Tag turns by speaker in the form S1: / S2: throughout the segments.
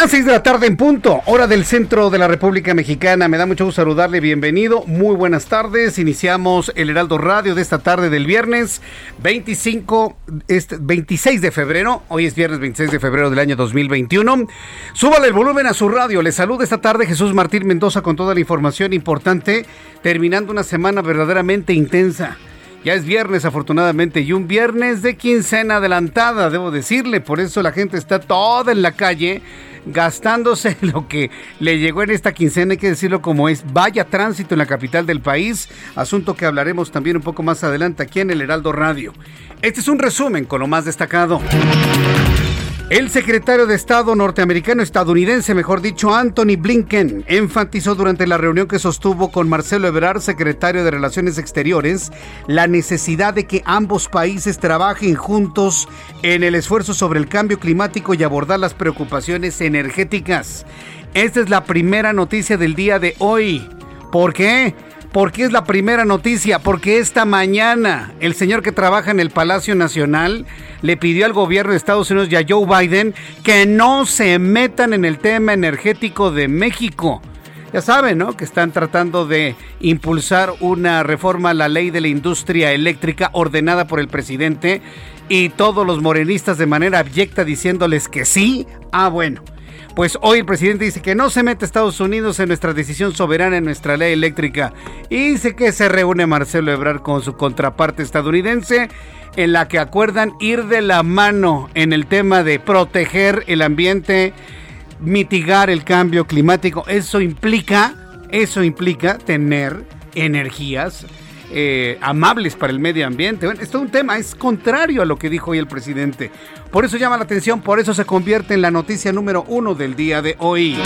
S1: Las 6 de la tarde en punto, hora del centro de la República Mexicana. Me da mucho gusto saludarle, bienvenido, muy buenas tardes. Iniciamos el Heraldo Radio de esta tarde del viernes 25, este, 26 de febrero. Hoy es viernes 26 de febrero del año 2021. Súbale el volumen a su radio. Le saluda esta tarde Jesús Martín Mendoza con toda la información importante, terminando una semana verdaderamente intensa. Ya es viernes afortunadamente y un viernes de quincena adelantada, debo decirle, por eso la gente está toda en la calle gastándose lo que le llegó en esta quincena, hay que decirlo como es, vaya tránsito en la capital del país, asunto que hablaremos también un poco más adelante aquí en el Heraldo Radio. Este es un resumen con lo más destacado. El secretario de Estado norteamericano, estadounidense, mejor dicho, Anthony Blinken, enfatizó durante la reunión que sostuvo con Marcelo Ebrard, secretario de Relaciones Exteriores, la necesidad de que ambos países trabajen juntos en el esfuerzo sobre el cambio climático y abordar las preocupaciones energéticas. Esta es la primera noticia del día de hoy. ¿Por qué? Porque es la primera noticia, porque esta mañana el señor que trabaja en el Palacio Nacional le pidió al gobierno de Estados Unidos y a Joe Biden que no se metan en el tema energético de México. Ya saben, ¿no? Que están tratando de impulsar una reforma a la ley de la industria eléctrica ordenada por el presidente y todos los morenistas de manera abyecta diciéndoles que sí. Ah, bueno. Pues hoy el presidente dice que no se mete Estados Unidos en nuestra decisión soberana en nuestra ley eléctrica. Y dice que se reúne Marcelo Ebrard con su contraparte estadounidense en la que acuerdan ir de la mano en el tema de proteger el ambiente, mitigar el cambio climático. Eso implica, eso implica tener energías eh, amables para el medio ambiente. Bueno, esto es un tema, es contrario a lo que dijo hoy el presidente. Por eso llama la atención, por eso se convierte en la noticia número uno del día de hoy.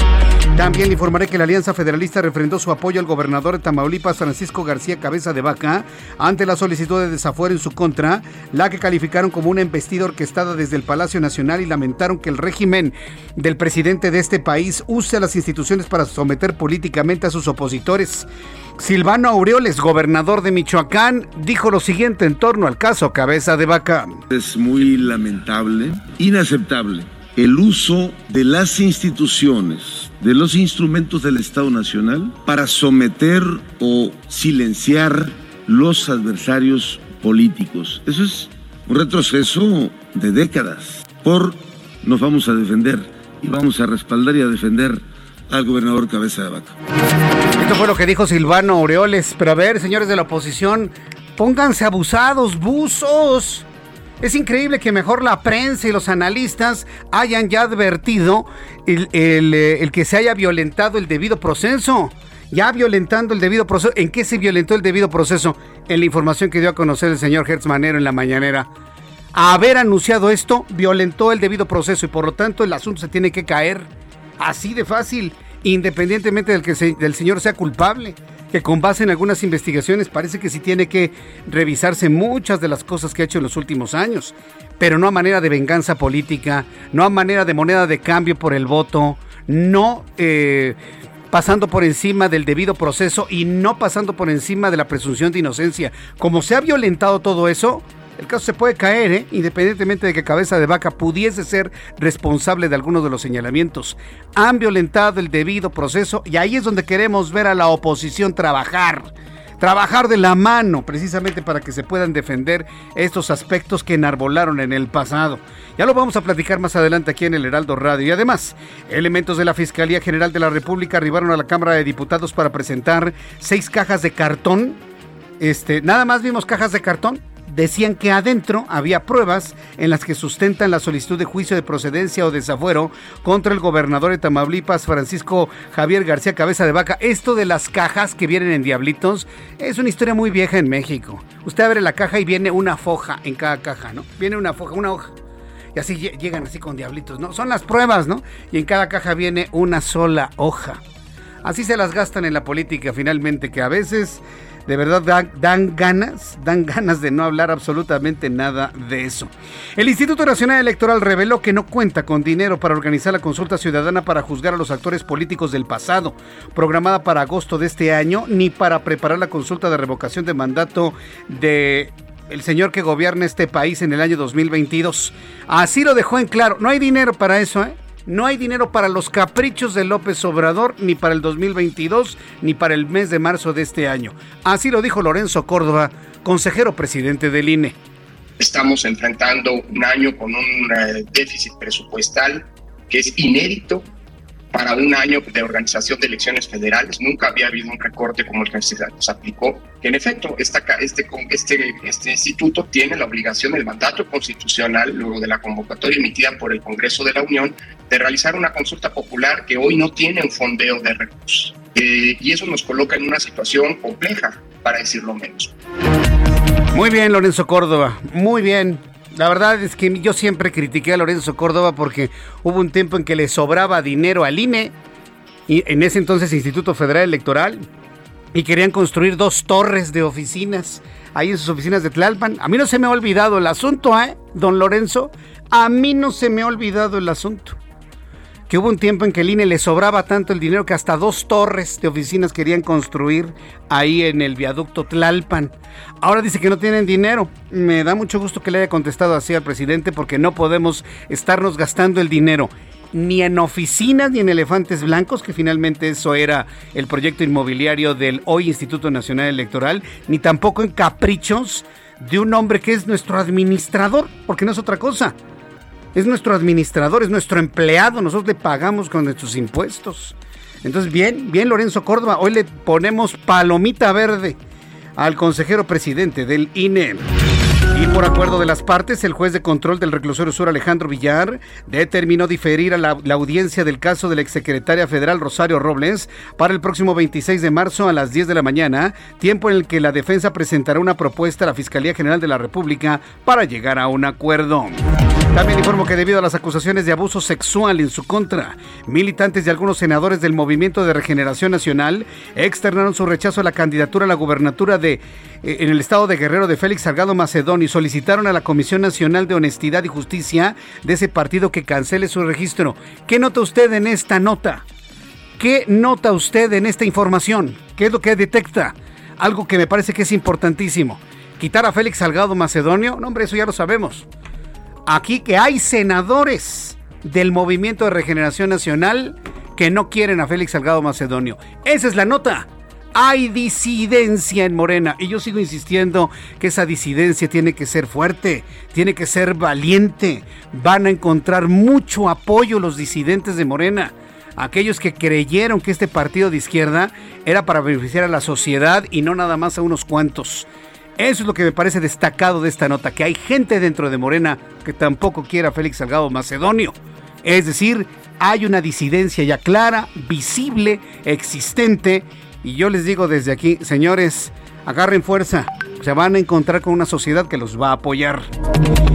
S1: También le informaré que la Alianza Federalista refrendó su apoyo al gobernador de Tamaulipas, Francisco García Cabeza de Vaca, ante la solicitud de desafuero en su contra, la que calificaron como una embestida orquestada desde el Palacio Nacional y lamentaron que el régimen del presidente de este país use a las instituciones para someter políticamente a sus opositores. Silvano Aureoles, gobernador de Michoacán, dijo lo siguiente en torno al caso Cabeza de Vaca.
S2: Es muy lamentable, inaceptable, el uso de las instituciones, de los instrumentos del Estado Nacional para someter o silenciar los adversarios políticos. Eso es un retroceso de décadas. Por nos vamos a defender y vamos a respaldar y a defender al gobernador Cabeza de Vaca.
S1: Esto fue lo que dijo Silvano Aureoles. Pero a ver, señores de la oposición, pónganse abusados, buzos. Es increíble que mejor la prensa y los analistas hayan ya advertido eh, el, que se haya violentado el debido proceso. Ya violentando el debido proceso. ¿En qué se violentó el debido proceso? En la información que dio a conocer el señor Hertz Manero en la mañanera. Haber anunciado esto, violentó el debido proceso y por lo tanto el asunto se tiene que caer. Así de fácil independientemente del que se, del señor sea culpable, que con base en algunas investigaciones parece que sí tiene que revisarse muchas de las cosas que ha hecho en los últimos años, pero no a manera de venganza política, no a manera de moneda de cambio por el voto, no eh, pasando por encima del debido proceso y no pasando por encima de la presunción de inocencia. Como se ha violentado todo eso, El caso se puede caer, ¿eh? independientemente de que Cabeza de Vaca pudiese ser responsable de algunos de los señalamientos. Han violentado el debido proceso y ahí es donde queremos ver a la oposición trabajar. Trabajar de la mano precisamente para que se puedan defender estos aspectos que enarbolaron en el pasado. Ya lo vamos a platicar más adelante aquí en el Heraldo Radio. Y además, elementos de la Fiscalía General de la República arribaron a la Cámara de Diputados para presentar seis cajas de cartón. Este, nada más vimos cajas de cartón decían que adentro había pruebas en las que sustentan la solicitud de juicio de procedencia o desafuero contra el gobernador de Tamaulipas, Francisco Javier García Cabeza de Vaca. Esto de las cajas que vienen en diablitos es una historia muy vieja en México. Usted abre la caja y viene una foja en cada caja, ¿no? Viene una foja, una hoja. Y así llegan así con diablitos, ¿no? Son las pruebas, ¿no? Y en cada caja viene una sola hoja. Así se las gastan en la política finalmente, que a veces de verdad dan, ganas, dan ganas de no hablar absolutamente nada de eso. El Instituto Nacional Electoral reveló que no cuenta con dinero para organizar la consulta ciudadana para juzgar a los actores políticos del pasado, programada para agosto de este año, ni para preparar la consulta de revocación de mandato de el señor que gobierna este país en el año 2022. Así lo dejó en claro. No hay dinero para eso, ¿eh? No hay dinero para los caprichos de López Obrador, ni para el 2022, ni para el mes de marzo de este año. Así lo dijo Lorenzo Córdoba, consejero presidente del INE.
S3: Estamos enfrentando un año con un eh, déficit presupuestal que es inédito para un año de organización de elecciones federales. Nunca había habido un recorte como el que se aplicó. En efecto, esta, este, este, este instituto tiene la obligación, el mandato constitucional, luego de la convocatoria emitida por el Congreso de la Unión, de realizar una consulta popular que hoy no tiene un fondeo de recursos. Eh, y eso nos coloca en una situación compleja, para decirlo menos.
S1: Muy bien, Lorenzo Córdoba. Muy bien. La verdad es que yo siempre critiqué a Lorenzo Córdoba porque hubo un tiempo en que le sobraba dinero al INE, y en ese entonces Instituto Federal Electoral, y querían construir dos torres de oficinas ahí en sus oficinas de Tlalpan. A mí no se me ha olvidado el asunto, ¿eh, don Lorenzo? A mí no se me ha olvidado el asunto que hubo un tiempo en que el INE le sobraba tanto el dinero que hasta dos torres de oficinas querían construir ahí en el viaducto Tlalpan. Ahora dice que no tienen dinero. Me da mucho gusto que le haya contestado así al presidente porque no podemos estarnos gastando el dinero ni en oficinas ni en elefantes blancos, que finalmente eso era el proyecto inmobiliario del hoy Instituto Nacional Electoral, ni tampoco en caprichos de un hombre que es nuestro administrador, porque no es otra cosa es nuestro administrador, es nuestro empleado, nosotros le pagamos con nuestros impuestos. Entonces, bien, bien Lorenzo Córdoba, hoy le ponemos palomita verde al consejero presidente del INE. Y por acuerdo de las partes, el juez de control del reclusorio sur Alejandro Villar determinó diferir a la, la, audiencia del caso de la exsecretaria federal Rosario Robles para el próximo 26 de marzo a las 10 de la mañana, tiempo en el que la defensa presentará una propuesta a la Fiscalía General de la República para llegar a un acuerdo. También informo que debido a las acusaciones de abuso sexual en su contra, militantes y algunos senadores del Movimiento de Regeneración Nacional externaron su rechazo a la candidatura a la gubernatura de eh, en el estado de Guerrero de Félix Salgado Macedonio y solicitaron a la Comisión Nacional de Honestidad y Justicia de ese partido que cancele su registro. ¿Qué nota usted en esta nota? ¿Qué nota usted en esta información? ¿Qué es lo que detecta? Algo que me parece que es importantísimo. ¿Quitar a Félix Salgado Macedonio? No, hombre, eso ya lo sabemos aquí que hay senadores del Movimiento de Regeneración Nacional que no quieren a Félix Salgado Macedonio. Esa es la nota. Hay disidencia en Morena y yo sigo insistiendo que esa disidencia tiene que ser fuerte, tiene que ser valiente. Van a encontrar mucho apoyo los disidentes de Morena aquellos que creyeron que este partido de izquierda era para beneficiar a la sociedad y no nada más a unos cuantos. Eso es lo que me parece destacado de esta nota, que hay gente dentro de Morena que tampoco quiere a Félix Salgado Macedonio. Es decir, hay una disidencia ya clara, visible, existente. Y yo les digo desde aquí, señores, agarren fuerza se van a encontrar con una sociedad que los va a apoyar.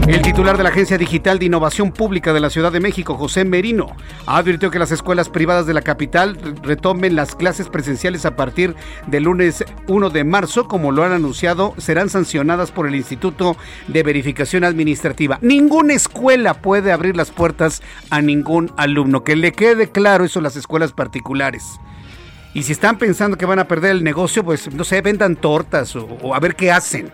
S1: El titular de la Agencia Digital de Innovación Pública de la Ciudad de México, José Merino, advirtió que las escuelas privadas de la capital retomen las clases presenciales a partir del lunes 1 de marzo, como lo han anunciado, serán sancionadas por el Instituto de Verificación Administrativa. Ninguna escuela puede abrir las puertas a ningún alumno. Que le quede claro eso a las escuelas particulares. Y si están pensando que van a perder el negocio, pues no sé, vendan tortas o, a ver qué hacen.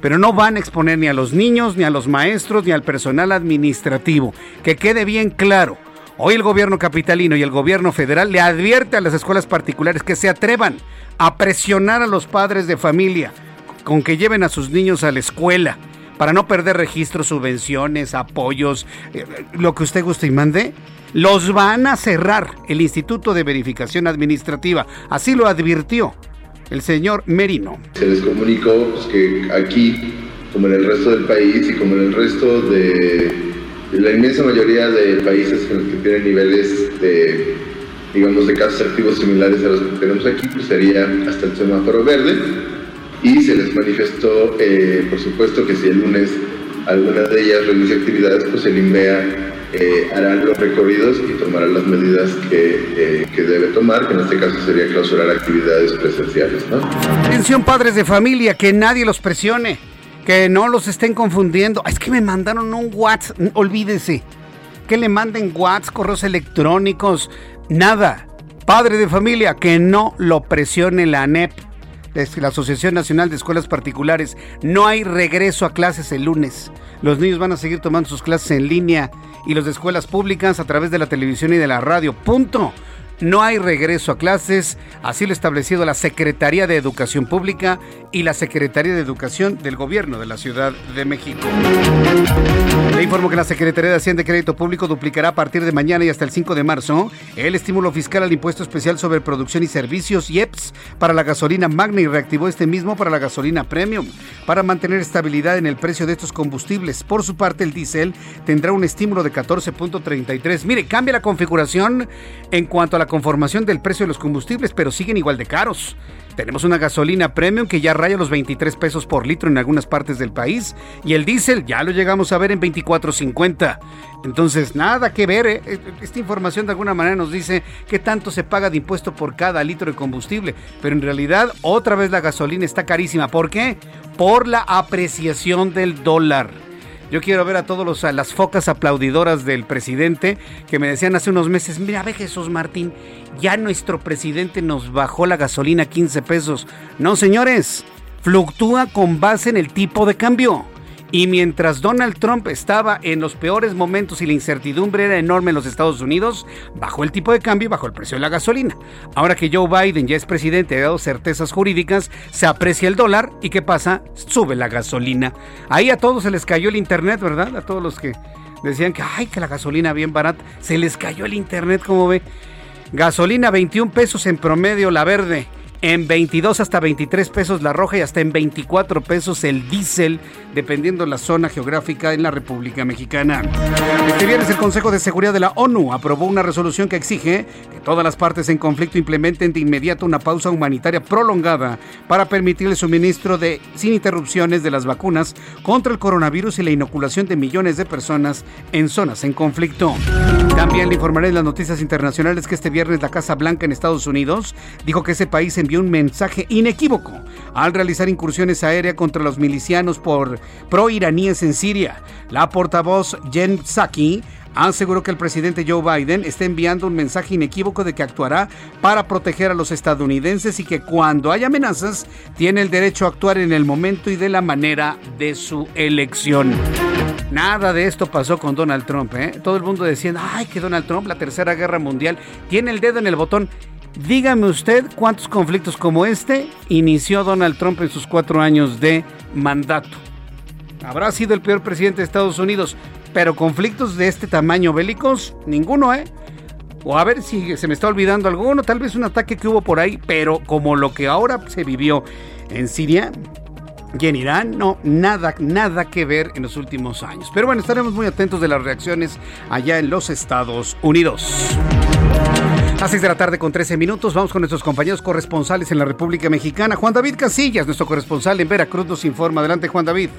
S1: pero no van a exponer ni a los niños, ni a los maestros, ni al personal administrativo. Que quede bien claro. Hoy el gobierno capitalino y el gobierno federal le advierte a las escuelas particulares que se atrevan a presionar a los padres de familia con que lleven a sus niños a la escuela para no perder registros, subvenciones, apoyos, eh, lo que usted guste y mande, los van a cerrar el Instituto de Verificación Administrativa. Así lo advirtió el señor Merino.
S4: Se les comunicó pues, que aquí, como en el resto del país y como en el resto de, la inmensa mayoría de países en los que tienen niveles de, digamos, de casos activos similares a los que tenemos aquí, pues sería hasta el semáforo verde. Y se les manifestó, eh, por supuesto, que si el lunes alguna de ellas realiza actividades, pues el INVEA eh, hará los recorridos y tomará las medidas que, eh, que, debe tomar, que en este caso sería clausurar actividades presenciales. ¿no?
S1: Atención padres de familia, que nadie los presione, que no los estén confundiendo. Es que me mandaron un WhatsApp, olvídese, que le manden WhatsApp, correos electrónicos, nada. Padre de familia, que no lo presione la ANEP la Asociación Nacional de Escuelas Particulares. No hay regreso a clases el lunes. Los niños van a seguir tomando sus clases en línea y los de escuelas públicas a través de la televisión y de la radio. Punto. No hay regreso a clases, así lo ha establecido la Secretaría de Educación Pública y la Secretaría de Educación del Gobierno de la Ciudad de México. Le informo que la Secretaría de Hacienda y Crédito Público duplicará a partir de mañana y hasta el 5 de marzo el estímulo fiscal al impuesto especial sobre producción y servicios IEPS para la gasolina magna y reactivó este mismo para la gasolina premium para mantener estabilidad en el precio de estos combustibles. Por su parte, el diésel tendrá un estímulo de 14.33. Mire, cambia la configuración en cuanto a la conformación del precio de los combustibles, pero siguen igual de caros. Tenemos una gasolina premium que ya raya los 23 pesos por litro en algunas partes del país y el diésel ya lo llegamos a ver en 24.50. Entonces, nada que ver. ¿eh? Eh, esta información de alguna manera nos dice que tanto se paga de impuesto por cada litro de combustible, pero en realidad otra vez la gasolina está carísima. ¿Por qué? Por la apreciación del dólar. Yo quiero ver a todas las focas aplaudidoras del presidente que me decían hace unos meses, mira, ve Jesús Martín, ya nuestro presidente nos bajó la gasolina 15 pesos. No, señores, fluctúa con base en el tipo de cambio. Y mientras Donald Trump estaba en los peores momentos y la incertidumbre era enorme en los Estados Unidos, bajó el tipo de cambio y bajó el precio de la gasolina. Ahora que Joe Biden ya es presidente y ha dado certezas jurídicas, se aprecia el dólar y ¿qué pasa? Sube la gasolina. Ahí a todos se les cayó el internet, ¿verdad? A todos los que decían que, ay, que la gasolina bien barata, se les cayó el internet, como ve. Gasolina 21 pesos en promedio la verde en 22 hasta 23 pesos la roja y hasta en 24 pesos el diésel, dependiendo la zona geográfica en la República Mexicana. Este viernes el Consejo de Seguridad de la ONU aprobó una resolución que exige que todas las partes en conflicto implementen de inmediato una pausa humanitaria prolongada para permitir el suministro de sin interrupciones de las vacunas contra el coronavirus y la inoculación de millones de personas en zonas en conflicto. También le informaré en las noticias internacionales que este viernes la Casa Blanca en Estados Unidos dijo que ese país envió un mensaje inequívoco al realizar incursiones aéreas contra los milicianos por pro-iraníes en Siria. La portavoz Jen Psaki aseguró que el presidente Joe Biden está enviando un mensaje inequívoco de que actuará para proteger a los estadounidenses y que cuando hay amenazas tiene el derecho a actuar en el momento y de la manera de su elección. Nada de esto pasó con Donald Trump. ¿eh? Todo el mundo decía, ay, que Donald Trump, la tercera guerra mundial, tiene el dedo en el botón. Dígame usted cuántos conflictos como este inició Donald Trump en sus cuatro años de mandato. Habrá sido el peor presidente de Estados Unidos, pero conflictos de este tamaño bélicos, ninguno, ¿eh? O a ver si se me está olvidando alguno, tal vez un ataque que hubo por ahí, pero como lo que ahora se vivió en Siria y en Irán, no, nada, nada que ver en los últimos años. Pero bueno, estaremos muy atentos de las reacciones allá en los Estados Unidos. A 6 de la tarde con 13 minutos vamos con nuestros compañeros corresponsales en la República Mexicana. Juan David Casillas, nuestro corresponsal en Veracruz, nos informa. Adelante, Juan David.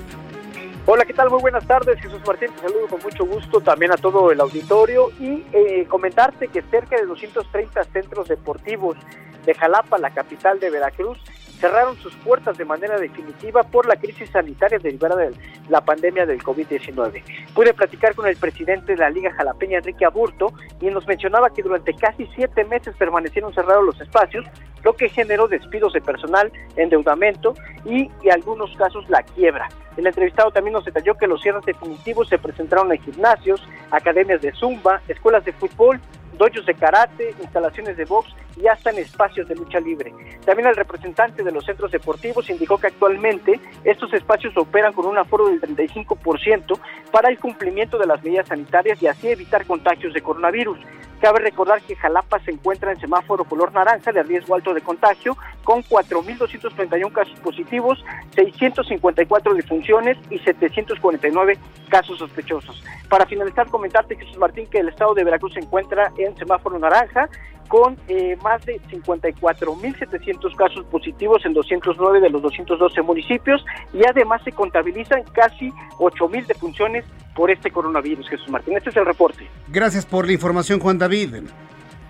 S5: Hola, ¿qué tal? Muy buenas tardes. Jesús Martín, te saludo con mucho gusto también a todo el auditorio y eh, comentarte que cerca de 230 centros deportivos de Jalapa, la capital de Veracruz, cerraron sus puertas de manera definitiva por la crisis sanitaria derivada de la pandemia del COVID-19. Pude platicar con el presidente de la Liga Jalapeña, Enrique Aburto, y nos mencionaba que durante casi siete meses permanecieron cerrados los espacios, lo que generó despidos de personal, endeudamiento y, en algunos casos, la quiebra. El entrevistado también nos detalló que los cierres definitivos se presentaron en gimnasios, academias de zumba, escuelas de fútbol dojos de karate, instalaciones de box y hasta en espacios de lucha libre. También el representante de los centros deportivos indicó que actualmente estos espacios operan con un aforo del 35% para el cumplimiento de las medidas sanitarias y así evitar contagios de coronavirus. Cabe recordar que Jalapa se encuentra en semáforo color naranja de riesgo alto de contagio, con 4.231 casos positivos, 654 defunciones y 749 casos sospechosos. Para finalizar, comentarte, Jesús Martín, que el estado de Veracruz se encuentra en semáforo naranja, con eh, más de 54.700 casos positivos en 209 de los 212 municipios y además se contabilizan casi 8.000 defunciones por este coronavirus, Jesús Martín. Este es el reporte.
S1: Gracias por la información, Juan David.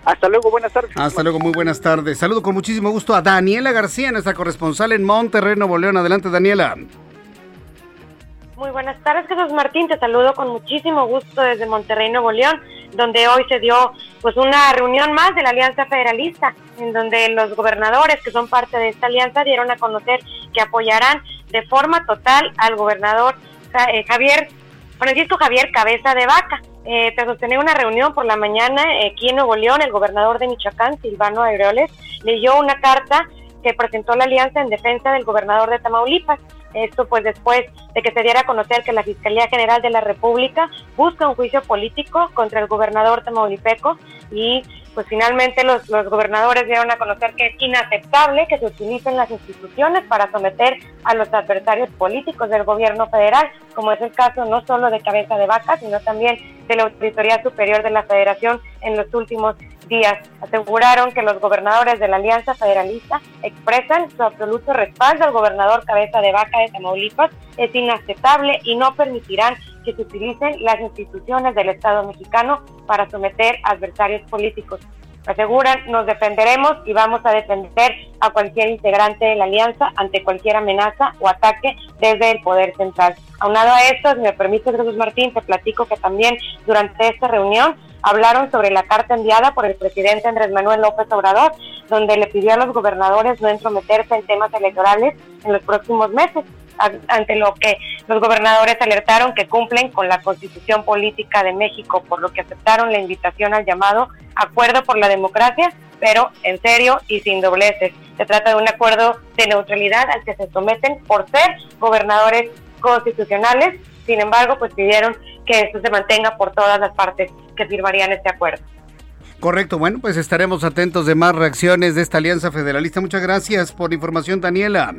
S5: Hasta luego, buenas tardes.
S1: Hasta luego, muy buenas tardes. Saludo con muchísimo gusto a Daniela García, nuestra corresponsal en Monterrey, Nuevo León. Adelante, Daniela.
S6: Muy buenas tardes, Jesús Martín. Te saludo con muchísimo gusto desde Monterrey, Nuevo León, donde hoy se dio pues una reunión más de la Alianza Federalista, en donde los gobernadores que son parte de esta alianza dieron a conocer que apoyarán de forma total al gobernador eh, Javier Francisco Javier Cabeza de Vaca. Eh, tras sostener una reunión por la mañana eh, aquí en Nuevo León, el gobernador de Michoacán, Silvano Aureoles, leyó una carta que presentó la alianza en defensa del gobernador de Tamaulipas. Esto pues después de que se diera a conocer que la Fiscalía General de la República busca un juicio político contra el gobernador tamaulipeco y pues finalmente los, los gobernadores dieron a conocer que es inaceptable que se utilicen las instituciones para someter a los adversarios políticos del gobierno federal, como es el caso no solo de Cabeza de Vaca, sino también de la Auditoría Superior de la Federación en los últimos días. Aseguraron que los gobernadores de la Alianza Federalista expresan su absoluto respaldo al gobernador Cabeza de Vaca de Tamaulipas. Es inaceptable y no permitirán que se utilicen las instituciones del Estado mexicano para someter adversarios políticos. Aseguran, nos defenderemos y vamos a defender a cualquier integrante de la alianza ante cualquier amenaza o ataque desde el poder central. Aunado a esto, si me permite, Jesús Martín, te platico que también durante esta reunión hablaron sobre la carta enviada por el presidente Andrés Manuel López Obrador, donde le pidió a los gobernadores no entrometerse en temas electorales en los próximos meses ante lo que los gobernadores alertaron que cumplen con la constitución política de México, por lo que aceptaron la invitación al llamado acuerdo por la democracia, pero en serio y sin dobleces. Se trata de un acuerdo de neutralidad al que se someten por ser gobernadores constitucionales, sin embargo, pues pidieron que esto se mantenga por todas las partes que firmarían este acuerdo.
S1: Correcto, bueno, pues estaremos atentos de más reacciones de esta alianza federalista. Muchas gracias por la información, Daniela.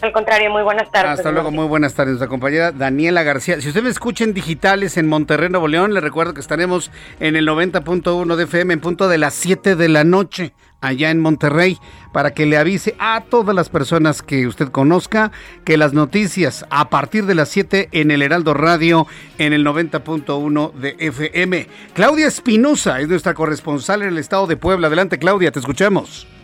S6: Al contrario, muy buenas tardes.
S1: Hasta luego, muy buenas tardes. Nuestra compañera Daniela García. Si usted me escucha en digitales en Monterrey, Nuevo León, le recuerdo que estaremos en el 90.1 de FM en punto de las 7 de la noche allá en Monterrey para que le avise a todas las personas que usted conozca que las noticias a partir de las 7 en el Heraldo Radio en el 90.1 de FM. Claudia Espinosa es nuestra corresponsal en el estado de Puebla. Adelante Claudia, te escuchamos.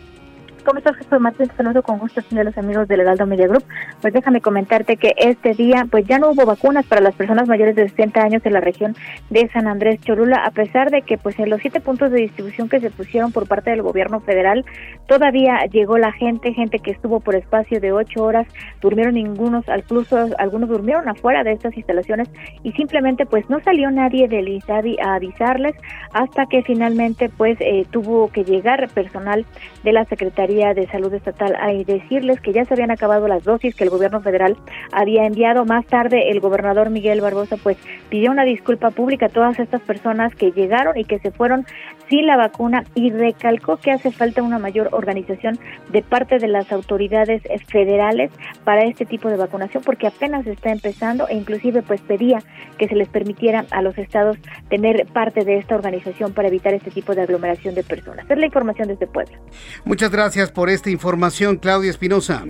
S7: ¿Cómo estás, Jesús Martín? saludo con gusto a los amigos del Heraldo Media Group. Pues déjame comentarte que este día, pues ya no hubo vacunas para las personas mayores de 60 años en la región de San Andrés Cholula, a pesar de que, pues en los siete puntos de distribución que se pusieron por parte del gobierno federal, todavía llegó la gente, gente que estuvo por espacio de ocho horas, durmieron ningunos, incluso algunos durmieron afuera de estas instalaciones y simplemente, pues no salió nadie del ISADI a avisarles hasta que finalmente, pues eh, tuvo que llegar personal de la Secretaría de Salud Estatal a decirles que ya se habían acabado las dosis que el gobierno federal había enviado. Más tarde, el gobernador Miguel Barbosa pues pidió una disculpa pública a todas estas personas que llegaron y que se fueron sin la vacuna y recalcó que hace falta una mayor organización de parte de las autoridades federales para este tipo de vacunación porque apenas está empezando e inclusive pues pedía que se les permitiera a los estados tener parte de esta organización para evitar este tipo de aglomeración de personas. Es la información desde Puebla.
S1: Muchas gracias por esta información, Claudia Espinosa.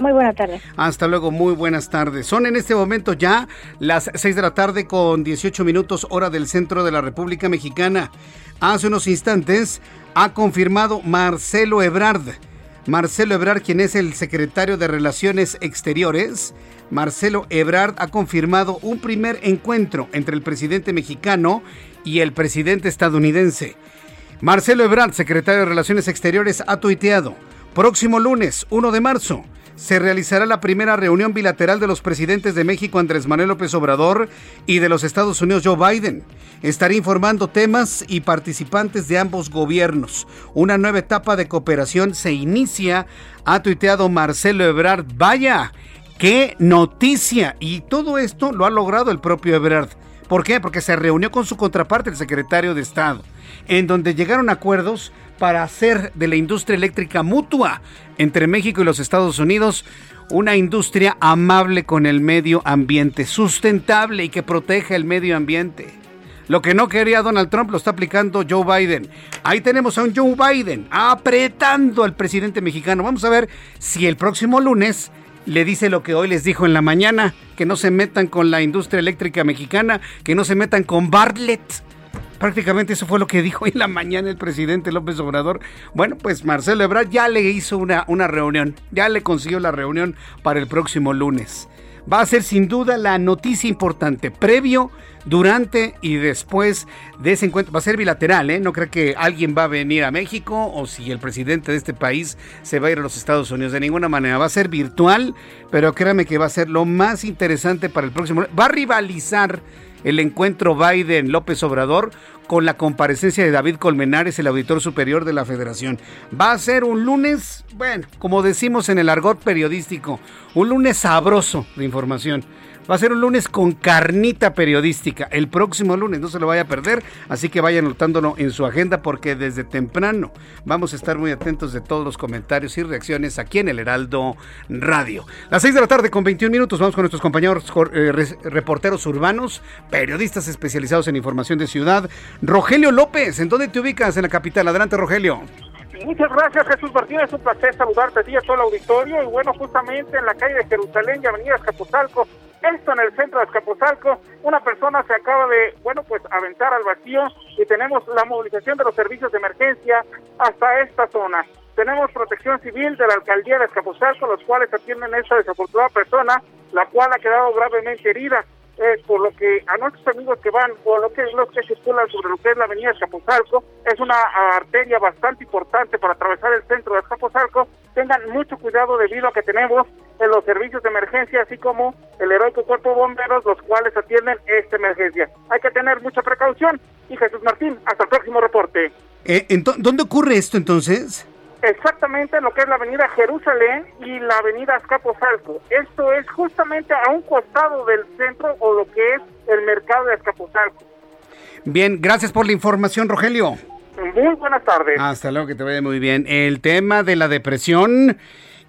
S7: Muy buenas tardes.
S1: Hasta luego, muy buenas tardes. Son en este momento ya las 6 de la tarde con 18 minutos hora del centro de la República Mexicana. Hace unos instantes ha confirmado Marcelo Ebrard, Marcelo Ebrard, quien es el secretario de Relaciones Exteriores, Marcelo Ebrard ha confirmado un primer encuentro entre el presidente mexicano y el presidente estadounidense. Marcelo Ebrard, secretario de Relaciones Exteriores, ha tuiteado, próximo lunes 1 de marzo, se realizará la primera reunión bilateral de los presidentes de México Andrés Manuel López Obrador y de los Estados Unidos Joe Biden. Estaré informando temas y participantes de ambos gobiernos. Una nueva etapa de cooperación se inicia, ha tuiteado Marcelo Ebrard. Vaya, qué noticia. Y todo esto lo ha logrado el propio Ebrard. ¿Por qué? Porque se reunió con su contraparte, el secretario de Estado, en donde llegaron acuerdos para hacer de la industria eléctrica mutua entre México y los Estados Unidos una industria amable con el medio ambiente, sustentable y que proteja el medio ambiente. Lo que no quería Donald Trump lo está aplicando Joe Biden. Ahí tenemos a un Joe Biden apretando al presidente mexicano. Vamos a ver si el próximo lunes le dice lo que hoy les dijo en la mañana, que no se metan con la industria eléctrica mexicana, que no se metan con Bartlett Prácticamente eso fue lo que dijo en la mañana el presidente López Obrador. Bueno, pues Marcelo Ebrard ya le hizo una, una reunión, ya le consiguió la reunión para el próximo lunes. Va a ser sin duda la noticia importante, previo, durante y después de ese encuentro. Va a ser bilateral, ¿eh? No creo que alguien va a venir a México o si el presidente de este país se va a ir a los Estados Unidos. De ninguna manera. Va a ser virtual, pero créame que va a ser lo más interesante para el próximo. Va a rivalizar el encuentro Biden-López Obrador con la comparecencia de David Colmenares, el auditor superior de la federación. Va a ser un lunes, bueno, como decimos en el argot periodístico, un lunes sabroso de información. Va a ser un lunes con carnita periodística. El próximo lunes, no se lo vaya a perder. Así que vaya anotándolo en su agenda porque desde temprano vamos a estar muy atentos de todos los comentarios y reacciones aquí en el Heraldo Radio. Las 6 de la tarde con 21 minutos vamos con nuestros compañeros eh, reporteros urbanos, periodistas especializados en información de ciudad. Rogelio López, ¿en dónde te ubicas en la capital? Adelante, Rogelio.
S8: Muchas gracias, Jesús Martínez. Es un placer saludarte a ti a todo el auditorio. Y bueno, justamente en la calle de Jerusalén y Avenida Escapozalco, esto en el centro de Escapozalco, una persona se acaba de, bueno, pues aventar al vacío y tenemos la movilización de los servicios de emergencia hasta esta zona. Tenemos protección civil de la alcaldía de Escapozalco, los cuales atienden a esta desafortunada persona, la cual ha quedado gravemente herida. Eh, por lo que a nuestros amigos que van o lo que los que circulan sobre lo que es la avenida Escapozalco, es una arteria bastante importante para atravesar el centro de Escapozalco, tengan mucho cuidado debido a que tenemos en los servicios de emergencia, así como el heroico cuerpo de bomberos, los cuales atienden esta emergencia. Hay que tener mucha precaución. Y Jesús Martín, hasta el próximo reporte.
S1: Eh, ¿Dónde ocurre esto entonces?
S8: Exactamente en lo que es la avenida Jerusalén y la avenida Azcapotzalco. Esto es justamente a un costado del centro o lo que es el mercado de Azcapotzalco.
S1: Bien, gracias por la información, Rogelio.
S8: Muy buenas tardes.
S1: Hasta luego, que te vaya muy bien. El tema de la depresión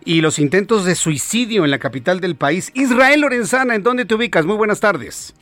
S1: y los intentos de suicidio en la capital del país. Israel Lorenzana, ¿en dónde te ubicas? Muy buenas tardes.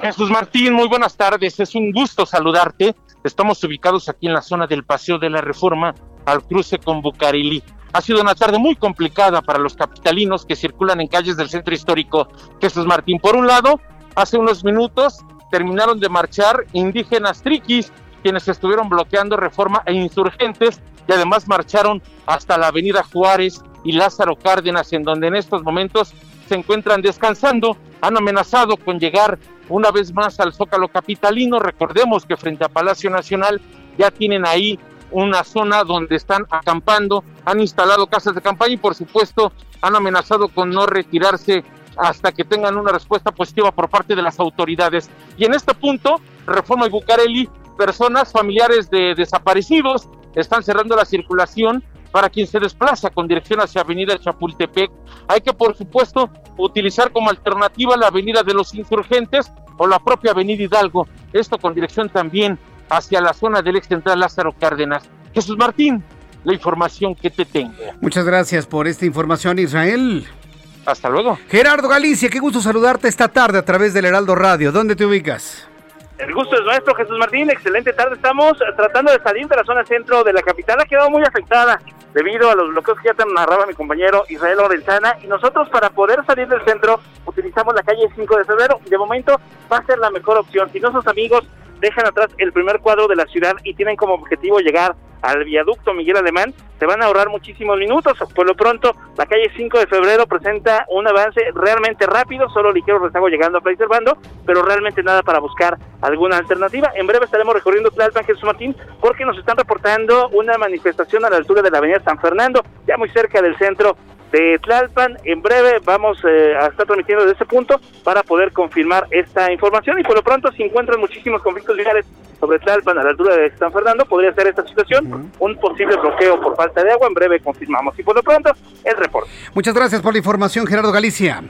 S9: Jesús Martín, muy buenas tardes. Es un gusto saludarte. Estamos ubicados aquí en la zona del Paseo de la Reforma, al cruce con Bucarilí. Ha sido una tarde muy complicada para los capitalinos que circulan en calles del centro histórico Jesús Martín. Por un lado, hace unos minutos terminaron de marchar indígenas triquis, quienes estuvieron bloqueando reforma e insurgentes y además marcharon hasta la avenida Juárez y Lázaro Cárdenas, en donde en estos momentos se encuentran descansando. Han amenazado con llegar una vez más al Zócalo Capitalino. Recordemos que frente a Palacio Nacional ya tienen ahí una zona donde están acampando, han instalado casas de campaña y por supuesto han amenazado con no retirarse hasta que tengan una respuesta positiva por parte de las autoridades. Y en este punto, Reforma y Bucareli, personas familiares de desaparecidos están cerrando la circulación para quien se desplaza con dirección hacia Avenida Chapultepec. Hay que, por supuesto, utilizar como alternativa la Avenida de los Insurgentes o la propia Avenida Hidalgo. Esto con dirección también hacia la zona del ex central Lázaro Cárdenas. Jesús Martín, la información que te tengo.
S1: Muchas gracias por esta información, Israel.
S9: Hasta luego.
S1: Gerardo Galicia, qué gusto saludarte esta tarde a través del Heraldo Radio. ¿Dónde te ubicas?
S10: El gusto es nuestro, Jesús Martín. Excelente tarde. Estamos tratando de salir de la zona centro de la capital. Ha quedado muy afectada debido a los bloqueos que ya te narraba mi compañero Israel Lorenzana. Y nosotros, para poder salir del centro, utilizamos la calle 5 de febrero. De momento, va a ser la mejor opción. Si nuestros amigos dejan atrás el primer cuadro de la ciudad y tienen como objetivo llegar al viaducto Miguel Alemán, se van a ahorrar muchísimos minutos. Por lo pronto, la calle 5 de febrero presenta un avance realmente rápido, solo ligero rezago llegando a Fray Servando, pero realmente nada para buscar alguna alternativa. En breve estaremos recorriendo Tlalpan Jesús Martín porque nos están reportando una manifestación a la altura de la avenida San Fernando, ya muy cerca del centro de Tlalpan. En breve vamos eh, a estar transmitiendo desde ese punto para poder confirmar esta información y por lo pronto si encuentran muchísimos conflictos viales sobre Tlalpan a la altura de San Fernando, podría ser esta situación un posible bloqueo por falta de agua. En breve confirmamos y por lo pronto el reporte.
S1: Muchas gracias por la información, Gerardo Galicia.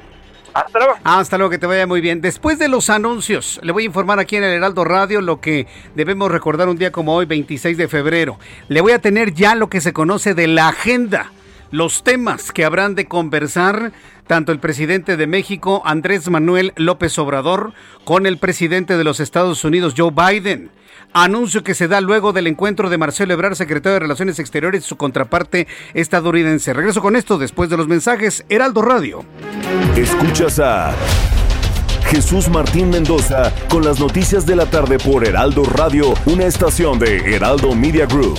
S10: Hasta luego.
S1: Hasta luego, que te vaya muy bien. Después de los anuncios, le voy a informar aquí en el Heraldo Radio lo que debemos recordar un día como hoy, 26 de febrero. Le voy a tener ya lo que se conoce de la agenda los temas que habrán de conversar tanto el presidente de México, Andrés Manuel López Obrador, con el presidente de los Estados Unidos, Joe Biden. Anuncio que se da luego del encuentro de Marcelo Ebrard, secretario de Relaciones Exteriores, y su contraparte estadounidense. Regreso con esto después de los mensajes. Heraldo Radio.
S11: Escuchas a Jesús Martín Mendoza con las noticias de la tarde por Heraldo Radio, una estación de Heraldo Media Group.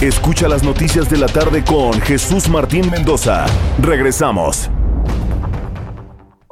S11: Escucha las noticias de la tarde con Jesús Martín Mendoza. Regresamos.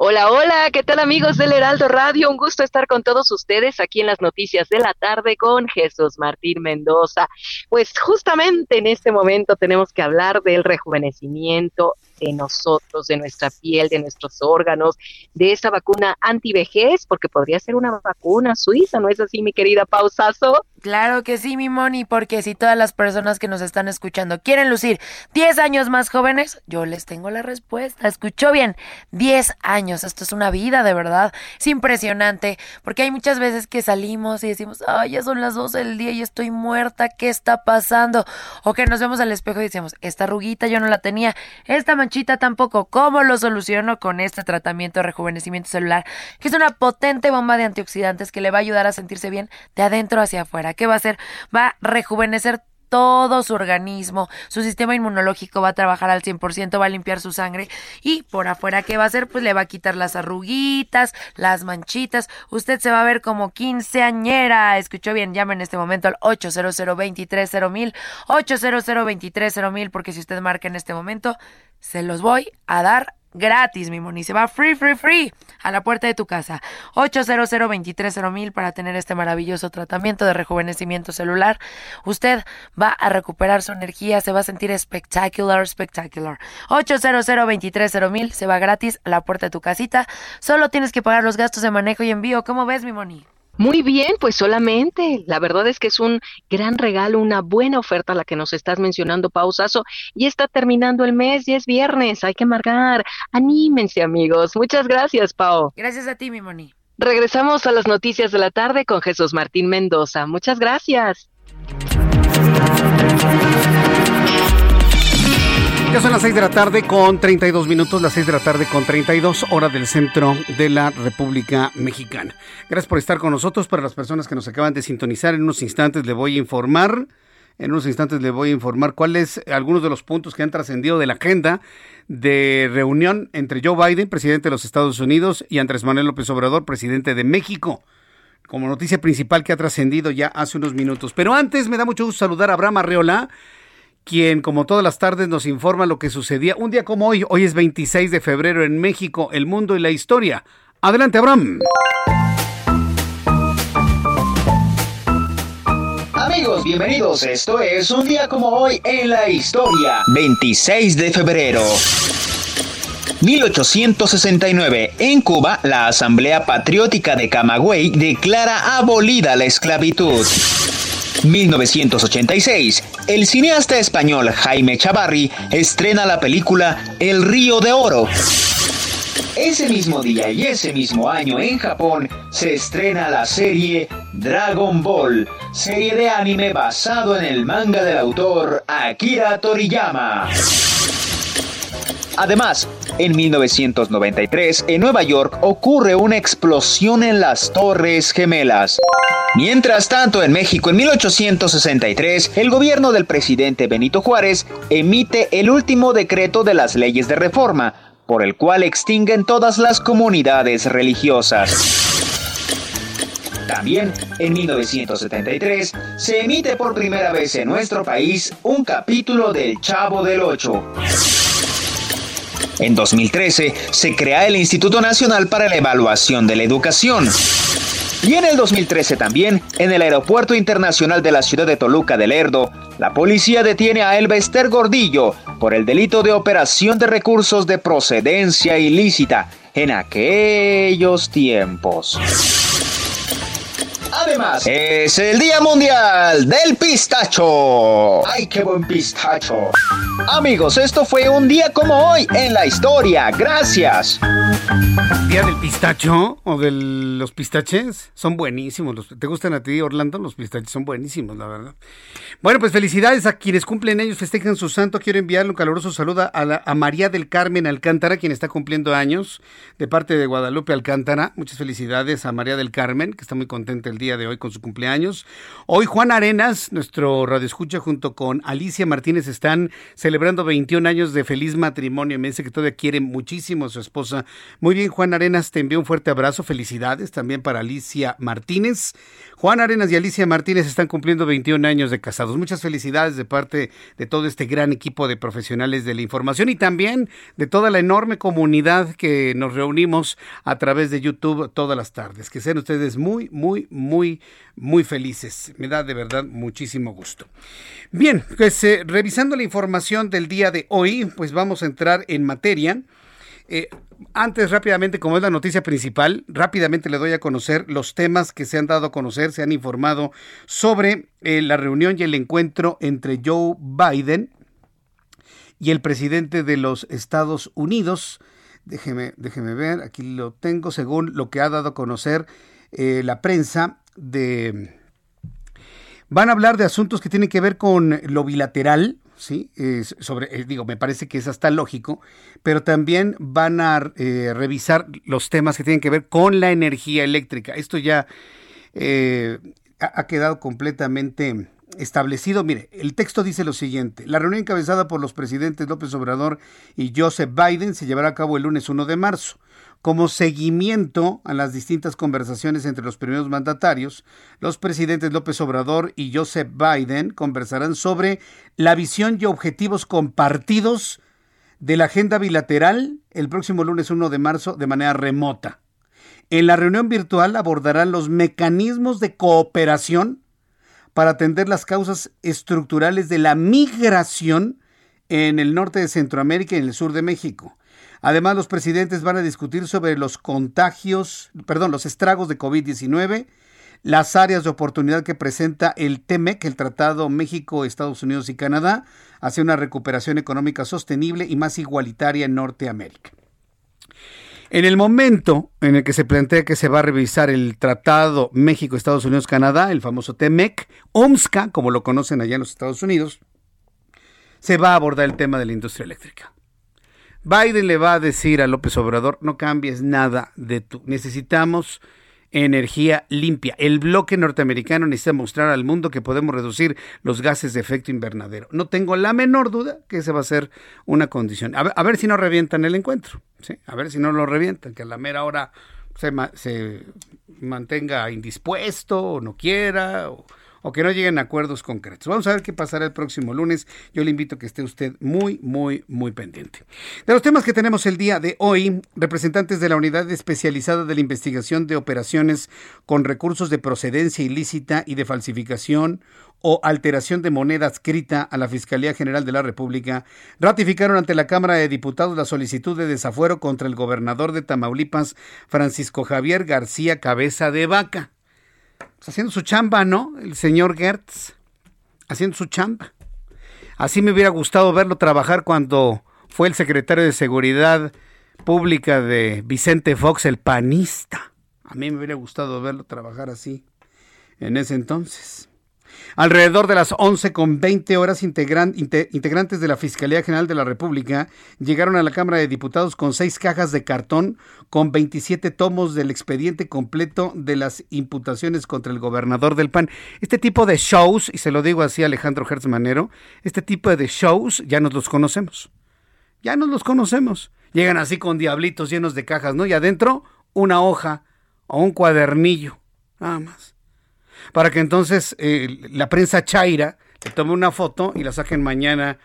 S12: Hola, hola, ¿qué tal amigos del Heraldo Radio? Un gusto estar con todos ustedes aquí en las noticias de la tarde con Jesús Martín Mendoza. Pues justamente en este momento tenemos que hablar del rejuvenecimiento de nosotros, de nuestra piel, de nuestros órganos, de esa vacuna antivejez, porque podría ser una vacuna suiza, ¿no es así, mi querida Pausazo?
S13: Claro que sí, mi Moni, porque si todas las personas que nos están escuchando quieren lucir 10 años más jóvenes, yo les tengo la respuesta. Escuchó bien, 10 años, esto es una vida de verdad. Es impresionante, porque hay muchas veces que salimos y decimos, ay, ya son las 12 del día y estoy muerta, ¿qué está pasando? O que nos vemos al espejo y decimos, esta ruguita yo no la tenía, esta manchita tampoco, ¿cómo lo soluciono con este tratamiento de rejuvenecimiento celular? Que es una potente bomba de antioxidantes que le va a ayudar a sentirse bien de adentro hacia afuera. ¿Qué va a hacer? Va a rejuvenecer todo su organismo, su sistema inmunológico va a trabajar al 100%, va a limpiar su sangre y por afuera, ¿qué va a hacer? Pues le va a quitar las arruguitas, las manchitas, usted se va a ver como quinceañera, escuchó bien, llame en este momento al 800 mil 800 mil porque si usted marca en este momento, se los voy a dar gratis, mi moni. Se va free, free, free a la puerta de tu casa. 800 mil para tener este maravilloso tratamiento de rejuvenecimiento celular. Usted va a recuperar su energía, se va a sentir espectacular, spectacular. 800 mil se va gratis a la puerta de tu casita. Solo tienes que pagar los gastos de manejo y envío. ¿Cómo ves, mi moni?
S12: Muy bien, pues solamente. La verdad es que es un gran regalo, una buena oferta la que nos estás mencionando, Pausazo. Y está terminando el mes y es viernes, hay que marcar. Anímense, amigos. Muchas gracias, Pau.
S13: Gracias a ti, mi Moni.
S12: Regresamos a las noticias de la tarde con Jesús Martín Mendoza. Muchas gracias.
S1: Ya son las 6 de la tarde con 32 minutos, las 6 de la tarde con 32 horas del centro de la República Mexicana. Gracias por estar con nosotros. Para las personas que nos acaban de sintonizar, en unos instantes le voy a informar. En unos instantes le voy a informar cuáles algunos de los puntos que han trascendido de la agenda de reunión entre Joe Biden, presidente de los Estados Unidos, y Andrés Manuel López Obrador, presidente de México como noticia principal que ha trascendido ya hace unos minutos. Pero antes me da mucho gusto saludar a Abraham Arreola, quien como todas las tardes nos informa lo que sucedía un día como hoy. Hoy es 26 de febrero en México, el mundo y la historia. Adelante, Abraham.
S14: Amigos, bienvenidos. Esto es un día como hoy en la historia. 26 de febrero. 1869. En Cuba, la Asamblea Patriótica de Camagüey declara abolida la esclavitud. 1986, el cineasta español Jaime Chavarri estrena la película El Río de Oro. Ese mismo día y ese mismo año en Japón se estrena la serie Dragon Ball, serie de anime basado en el manga del autor Akira Toriyama. Además, en 1993, en Nueva York, ocurre una explosión en las Torres Gemelas. Mientras tanto, en México, en 1863, el gobierno del presidente Benito Juárez emite el último decreto de las leyes de reforma, por el cual extinguen todas las comunidades religiosas. También, en 1973, se emite por primera vez en nuestro país un capítulo del Chavo del Ocho. En 2013 se crea el Instituto Nacional para la Evaluación de la Educación. Y en el 2013 también, en el Aeropuerto Internacional de la ciudad de Toluca del Lerdo, la policía detiene a Elvester Gordillo por el delito de operación de recursos de procedencia ilícita en aquellos tiempos. Además, es el Día Mundial del Pistacho. ¡Ay, qué buen pistacho! Amigos, esto fue un día como hoy en la historia. Gracias.
S1: ¿Día del pistacho o de los pistaches? Son buenísimos. Los, ¿Te gustan a ti, Orlando? Los pistaches son buenísimos, la verdad. Bueno, pues felicidades a quienes cumplen ellos, festejan su santo. Quiero enviarle un caluroso saludo a, la, a María del Carmen Alcántara, quien está cumpliendo años, de parte de Guadalupe Alcántara. Muchas felicidades a María del Carmen, que está muy contenta el día de hoy con su cumpleaños. Hoy Juan Arenas, nuestro radioescucha, junto con Alicia Martínez, están celebrando 21 años de feliz matrimonio. Me dice que todavía quiere muchísimo a su esposa. Muy bien, Juan Arenas, te envío un fuerte abrazo. Felicidades también para Alicia Martínez. Juan Arenas y Alicia Martínez están cumpliendo 21 años de casados. Muchas felicidades de parte de todo este gran equipo de profesionales de la información y también de toda la enorme comunidad que nos reunimos a través de YouTube todas las tardes. Que sean ustedes muy, muy, muy, muy felices. Me da de verdad muchísimo gusto. Bien, pues eh, revisando la información del día de hoy, pues vamos a entrar en materia. Eh, antes, rápidamente, como es la noticia principal, rápidamente le doy a conocer los temas que se han dado a conocer, se han informado sobre eh, la reunión y el encuentro entre Joe Biden y el presidente de los Estados Unidos. Déjeme, déjeme ver, aquí lo tengo, según lo que ha dado a conocer la prensa de... Van a hablar de asuntos que tienen que ver con lo bilateral, ¿sí? Sobre, eh, digo, me parece que es hasta lógico, pero también van a eh, revisar los temas que tienen que ver con la energía eléctrica. Esto ya eh, ha, ha quedado completamente establecido. Mire, el texto dice lo siguiente. La reunión encabezada por los presidentes López Obrador y Joseph Biden se llevará a cabo el lunes 1 de marzo. Como seguimiento a las distintas conversaciones entre los primeros mandatarios, los presidentes López Obrador y Joseph Biden conversarán sobre la visión y objetivos compartidos de la agenda bilateral el próximo lunes 1 de marzo de manera remota. En la reunión virtual abordarán los mecanismos de cooperación para atender las causas estructurales de la migración en el norte de Centroamérica y en el sur de México. Además, los presidentes van a discutir sobre los contagios, perdón, los estragos de COVID-19, las áreas de oportunidad que presenta el TEMEC, el Tratado México, Estados Unidos y Canadá, hacia una recuperación económica sostenible y más igualitaria en Norteamérica. En el momento en el que se plantea que se va a revisar el Tratado México, Estados Unidos, Canadá, el famoso TEMEC, OMSCA, como lo conocen allá en los Estados Unidos, se va a abordar el tema de la industria eléctrica. Biden le va a decir a López Obrador, no cambies nada de tu. Necesitamos energía limpia. El bloque norteamericano necesita mostrar al mundo que podemos reducir los gases de efecto invernadero. No tengo la menor duda que esa va a ser una condición. A ver, a ver si no revientan el encuentro. ¿sí? A ver si no lo revientan, que a la mera hora se, se mantenga indispuesto o no quiera. O que no lleguen a acuerdos concretos. Vamos a ver qué pasará el próximo lunes. Yo le invito a que esté usted muy, muy, muy pendiente. De los temas que tenemos el día de hoy, representantes de la Unidad Especializada de la Investigación de Operaciones con recursos de procedencia ilícita y de falsificación o alteración de moneda adscrita a la Fiscalía General de la República, ratificaron ante la Cámara de Diputados la solicitud de desafuero contra el gobernador de Tamaulipas, Francisco Javier García Cabeza de Vaca haciendo su chamba, ¿no? El señor Gertz, haciendo su chamba. Así me hubiera gustado verlo trabajar cuando fue el secretario de Seguridad pública de Vicente Fox, el panista. A mí me hubiera gustado verlo trabajar así en ese entonces. Alrededor de las 11 con 20 horas, integrantes de la Fiscalía General de la República llegaron a la Cámara de Diputados con seis cajas de cartón con 27 tomos del expediente completo de las imputaciones contra el gobernador del PAN. Este tipo de shows, y se lo digo así a Alejandro Hertz Manero, este tipo de shows ya nos los conocemos. Ya nos los conocemos. Llegan así con diablitos llenos de cajas, ¿no? Y adentro una hoja o un cuadernillo, nada más para que entonces eh, la prensa chaira le tome una foto y la saquen mañana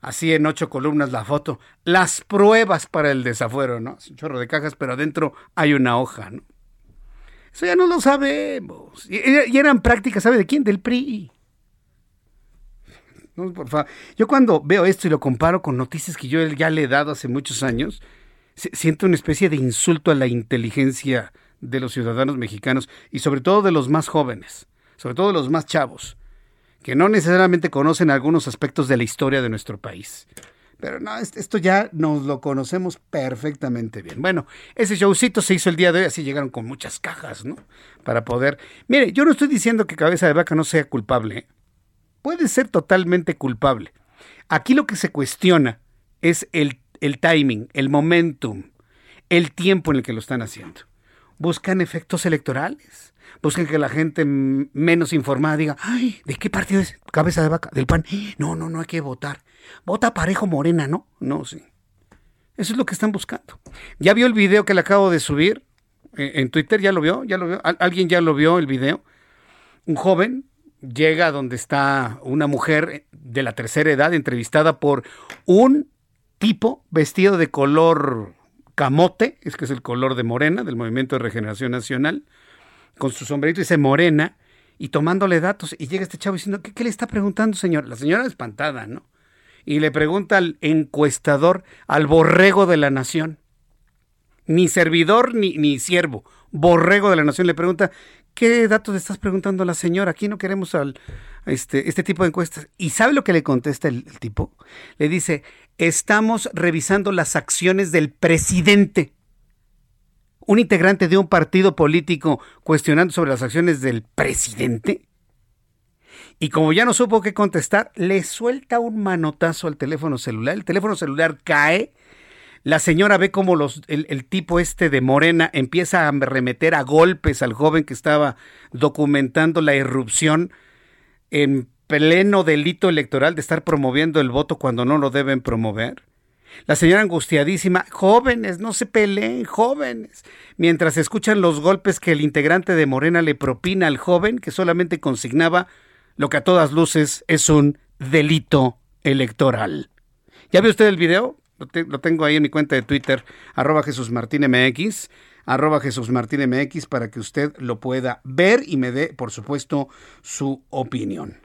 S1: así en ocho columnas la foto. Las pruebas para el desafuero, ¿no? Es un chorro de cajas, pero adentro hay una hoja, ¿no? Eso ya no lo sabemos. Y, eran prácticas, ¿sabe de quién? Del PRI. Por. Yo cuando veo esto y lo comparo con noticias que yo ya le he dado hace muchos años, siento una especie de insulto a la inteligencia de los ciudadanos mexicanos y sobre todo de los más jóvenes, sobre todo de los más chavos, que no necesariamente conocen algunos aspectos de la historia de nuestro país. Pero no, esto ya nos lo conocemos perfectamente bien. Bueno, ese showcito se hizo el día de hoy, así llegaron con muchas cajas, ¿no? Para poder... Mire, yo no estoy diciendo que Cabeza de Vaca no sea culpable. ¿eh? Puede ser totalmente culpable. Aquí lo que se cuestiona es el, el timing, el momentum, el tiempo en el que lo están haciendo buscan efectos electorales. Buscan que la gente menos informada diga, ay, ¿de qué partido es? Cabeza de vaca, del PAN. No, no, no hay que votar. Vota parejo morena, ¿no? No, sí. Eso es lo que están buscando. ¿Ya vio el video que le acabo de subir? Eh, en Twitter, ¿ya lo vio? ¿Ya lo vio? ¿Alguien ya lo vio el video? Un joven llega donde está una mujer de la tercera edad entrevistada por un tipo vestido de color camote, es que es el color de Morena, del Movimiento de Regeneración Nacional, con su sombrerito dice Morena, y tomándole datos, y llega este chavo diciendo, ¿qué, le está preguntando, señor? La señora espantada, ¿no? Y le pregunta al encuestador, al borrego de la nación, ni servidor ni, ni siervo, borrego de la nación, le pregunta, ¿qué datos le estás preguntando a la señora? Aquí no queremos al, este, este tipo de encuestas. ¿Y sabe lo que le contesta el, tipo? Le dice, estamos revisando las acciones del presidente. Un integrante de un partido político cuestionando sobre las acciones del presidente. Y como ya no supo qué contestar, le suelta un manotazo al teléfono celular. El teléfono celular cae. La señora ve como los, el, el, tipo este de Morena empieza a remeter a golpes al joven que estaba documentando la irrupción en pleno delito electoral de estar promoviendo el voto cuando no lo deben promover? La señora angustiadísima, jóvenes, no se peleen, jóvenes, mientras escuchan los golpes que el integrante de Morena le propina al joven que solamente consignaba lo que a todas luces es un delito electoral. ¿Ya vio usted el video? Lo, tengo ahí en mi cuenta de Twitter, arroba Jesús Martín MX, arroba Jesús Martín MX, para que usted lo pueda ver y me dé, por supuesto, su opinión.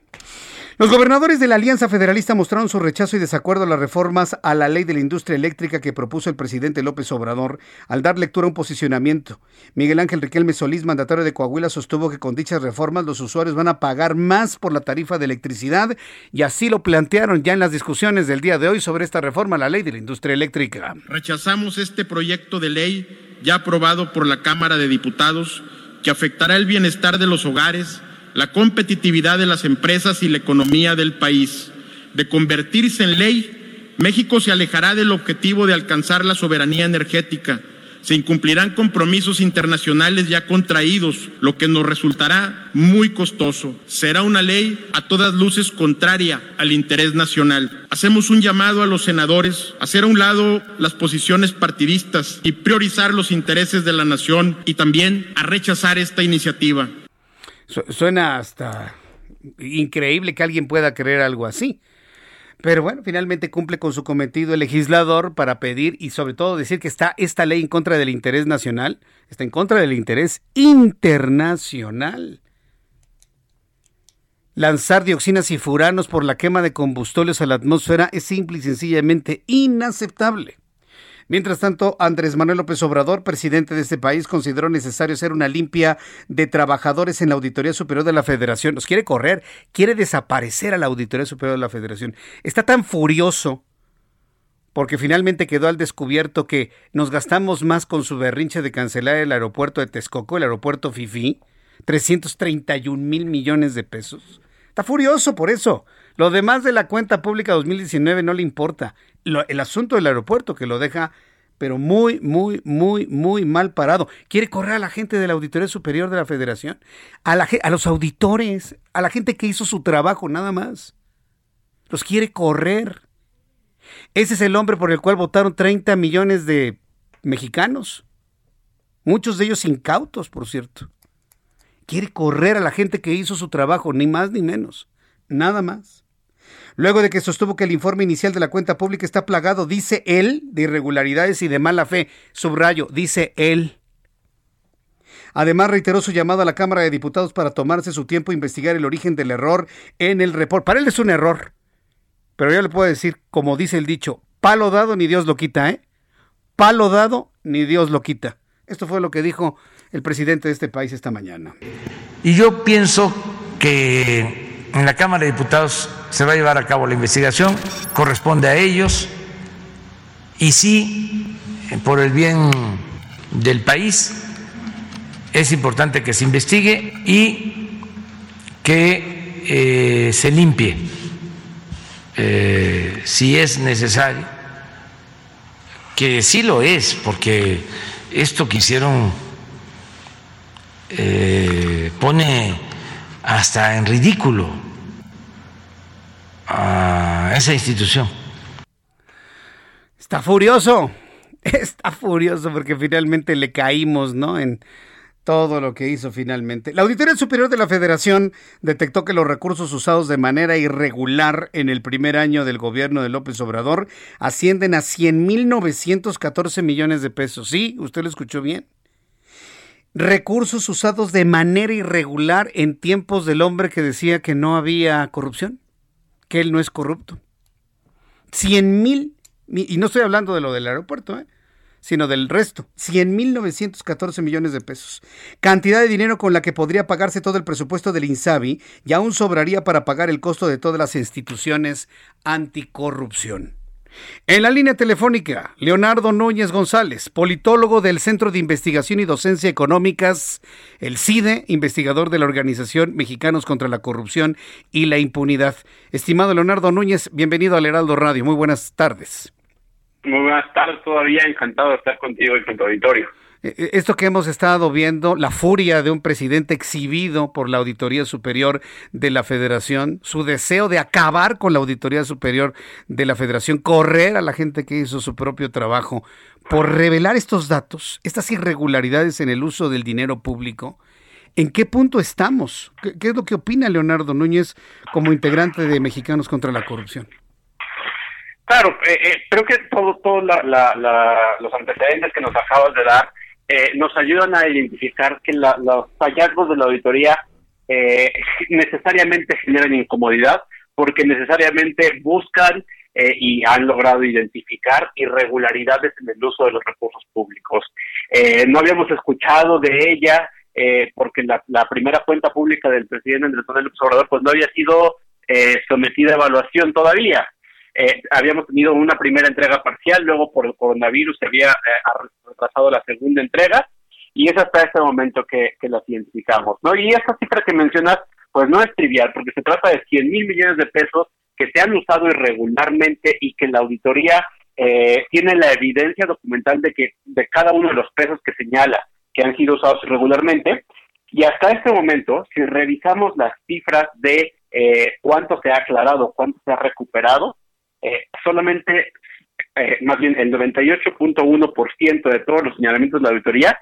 S1: Los gobernadores de la Alianza Federalista mostraron su rechazo y desacuerdo a las reformas a la ley de la industria eléctrica que propuso el presidente López Obrador al dar lectura a un posicionamiento. Miguel Ángel Riquelme Solís, mandatario de Coahuila, sostuvo que con dichas reformas los usuarios van a pagar más por la tarifa de electricidad y así lo plantearon ya en las discusiones del día de hoy sobre esta reforma a la ley de la industria eléctrica.
S15: Rechazamos este proyecto de ley ya aprobado por la Cámara de Diputados que afectará el bienestar de los hogares la competitividad de las empresas y la economía del país. De convertirse en ley, México se alejará del objetivo de alcanzar la soberanía energética. Se incumplirán compromisos internacionales ya contraídos, lo que nos resultará muy costoso. Será una ley a todas luces contraria al interés nacional. Hacemos un llamado a los senadores a hacer a un lado las posiciones partidistas y priorizar los intereses de la nación y también a rechazar esta iniciativa.
S1: Suena hasta increíble que alguien pueda creer algo así. Pero bueno, finalmente cumple con su cometido el legislador para pedir y sobre todo decir que está esta ley en contra del interés nacional, está en contra del interés internacional. Lanzar dioxinas y furanos por la quema de combustibles a la atmósfera es simple y sencillamente inaceptable. Mientras tanto, Andrés Manuel López Obrador, presidente de este país, consideró necesario hacer una limpia de trabajadores en la Auditoría Superior de la Federación. Nos quiere correr, quiere desaparecer a la Auditoría Superior de la Federación. Está tan furioso porque finalmente quedó al descubierto que nos gastamos más con su berrinche de cancelar el aeropuerto de Texcoco, el aeropuerto Fifi, 331 mil millones de pesos. Está furioso por eso. Lo demás de la cuenta pública 2019 no le importa. el asunto del aeropuerto que lo deja pero muy, muy, muy, muy mal parado. Quiere correr a la gente de la Auditoría Superior de la Federación, a, la, a los auditores, a la gente que hizo su trabajo, nada más. Los quiere correr. Ese es el hombre por el cual votaron 30 millones de mexicanos. Muchos de ellos incautos, por cierto. Quiere correr a la gente que hizo su trabajo, ni más ni menos. Nada más. Luego de que sostuvo que el informe inicial de la cuenta pública está plagado, dice él, de irregularidades y de mala fe. Subrayo, dice él. Además, reiteró su llamado a la Cámara de Diputados para tomarse su tiempo e investigar el origen del error en el reporte. Para él es un error. Pero yo le puedo decir, como dice el dicho, palo dado ni Dios lo quita, ¿eh? Palo dado ni Dios lo quita. Esto fue lo que dijo el presidente de este país esta mañana.
S16: Y yo pienso que en la Cámara de Diputados se va a llevar a cabo la investigación, corresponde a ellos, y sí, por el bien del país, es importante que se investigue y que eh, se limpie eh, si es necesario, que sí lo es, porque esto que hicieron eh, pone hasta en ridículo a esa institución.
S1: Está furioso, está furioso porque finalmente le caímos, ¿no? En todo lo que hizo finalmente. La Auditoría Superior de la Federación detectó que los recursos usados de manera irregular en el primer año del gobierno de López Obrador ascienden a 100.914 millones de pesos. Sí, usted lo escuchó bien. Recursos usados de manera irregular en tiempos del hombre que decía que no había corrupción, que él no es corrupto. 100 mil, y no estoy hablando de lo del aeropuerto, ¿eh? sino del resto, 100.914 millones de pesos. Cantidad de dinero con la que podría pagarse todo el presupuesto del INSABI y aún sobraría para pagar el costo de todas las instituciones anticorrupción. En la línea telefónica, Leonardo Núñez González, politólogo del Centro de Investigación y Docencia Económicas, el CIDE, investigador de la Organización Mexicanos contra la Corrupción y la Impunidad. Estimado Leonardo Núñez, bienvenido al Heraldo Radio. Muy buenas tardes.
S17: Muy buenas tardes, todavía encantado de estar contigo y con tu auditorio.
S1: Eh, eh, esto que hemos estado viendo, la furia de un presidente exhibido por la Auditoría Superior de la Federación, su deseo de acabar con la Auditoría Superior de la Federación, correr a la gente que hizo su propio trabajo, por revelar estos datos, estas irregularidades en el uso del dinero público, ¿en qué punto estamos? ¿Qué, es lo que opina Leonardo Núñez como integrante de Mexicanos contra la Corrupción?
S17: Claro, eh, eh, creo que todos todo los antecedentes que nos acabas de dar eh, nos ayudan a identificar que los hallazgos de la auditoría necesariamente generan incomodidad porque necesariamente buscan y han logrado identificar irregularidades en el uso de los recursos públicos. no habíamos escuchado de ella porque la, primera cuenta pública del presidente Andrés Manuel López Obrador pues no había sido sometida a evaluación todavía. Eh, habíamos tenido una primera entrega parcial, luego por coronavirus se había eh, retrasado la segunda entrega y es hasta este momento que, que las identificamos, ¿no? Y esta cifra que mencionas, pues no es trivial, porque se trata de 100 mil millones de pesos que se han usado irregularmente y que la auditoría eh, tiene la evidencia documental de que de cada uno de los pesos que señala que han sido usados irregularmente. Y hasta este momento, si revisamos las cifras de eh, cuánto se ha aclarado, cuánto se ha recuperado, eh, solamente, eh, más bien el 98.1% de todos los señalamientos de la auditoría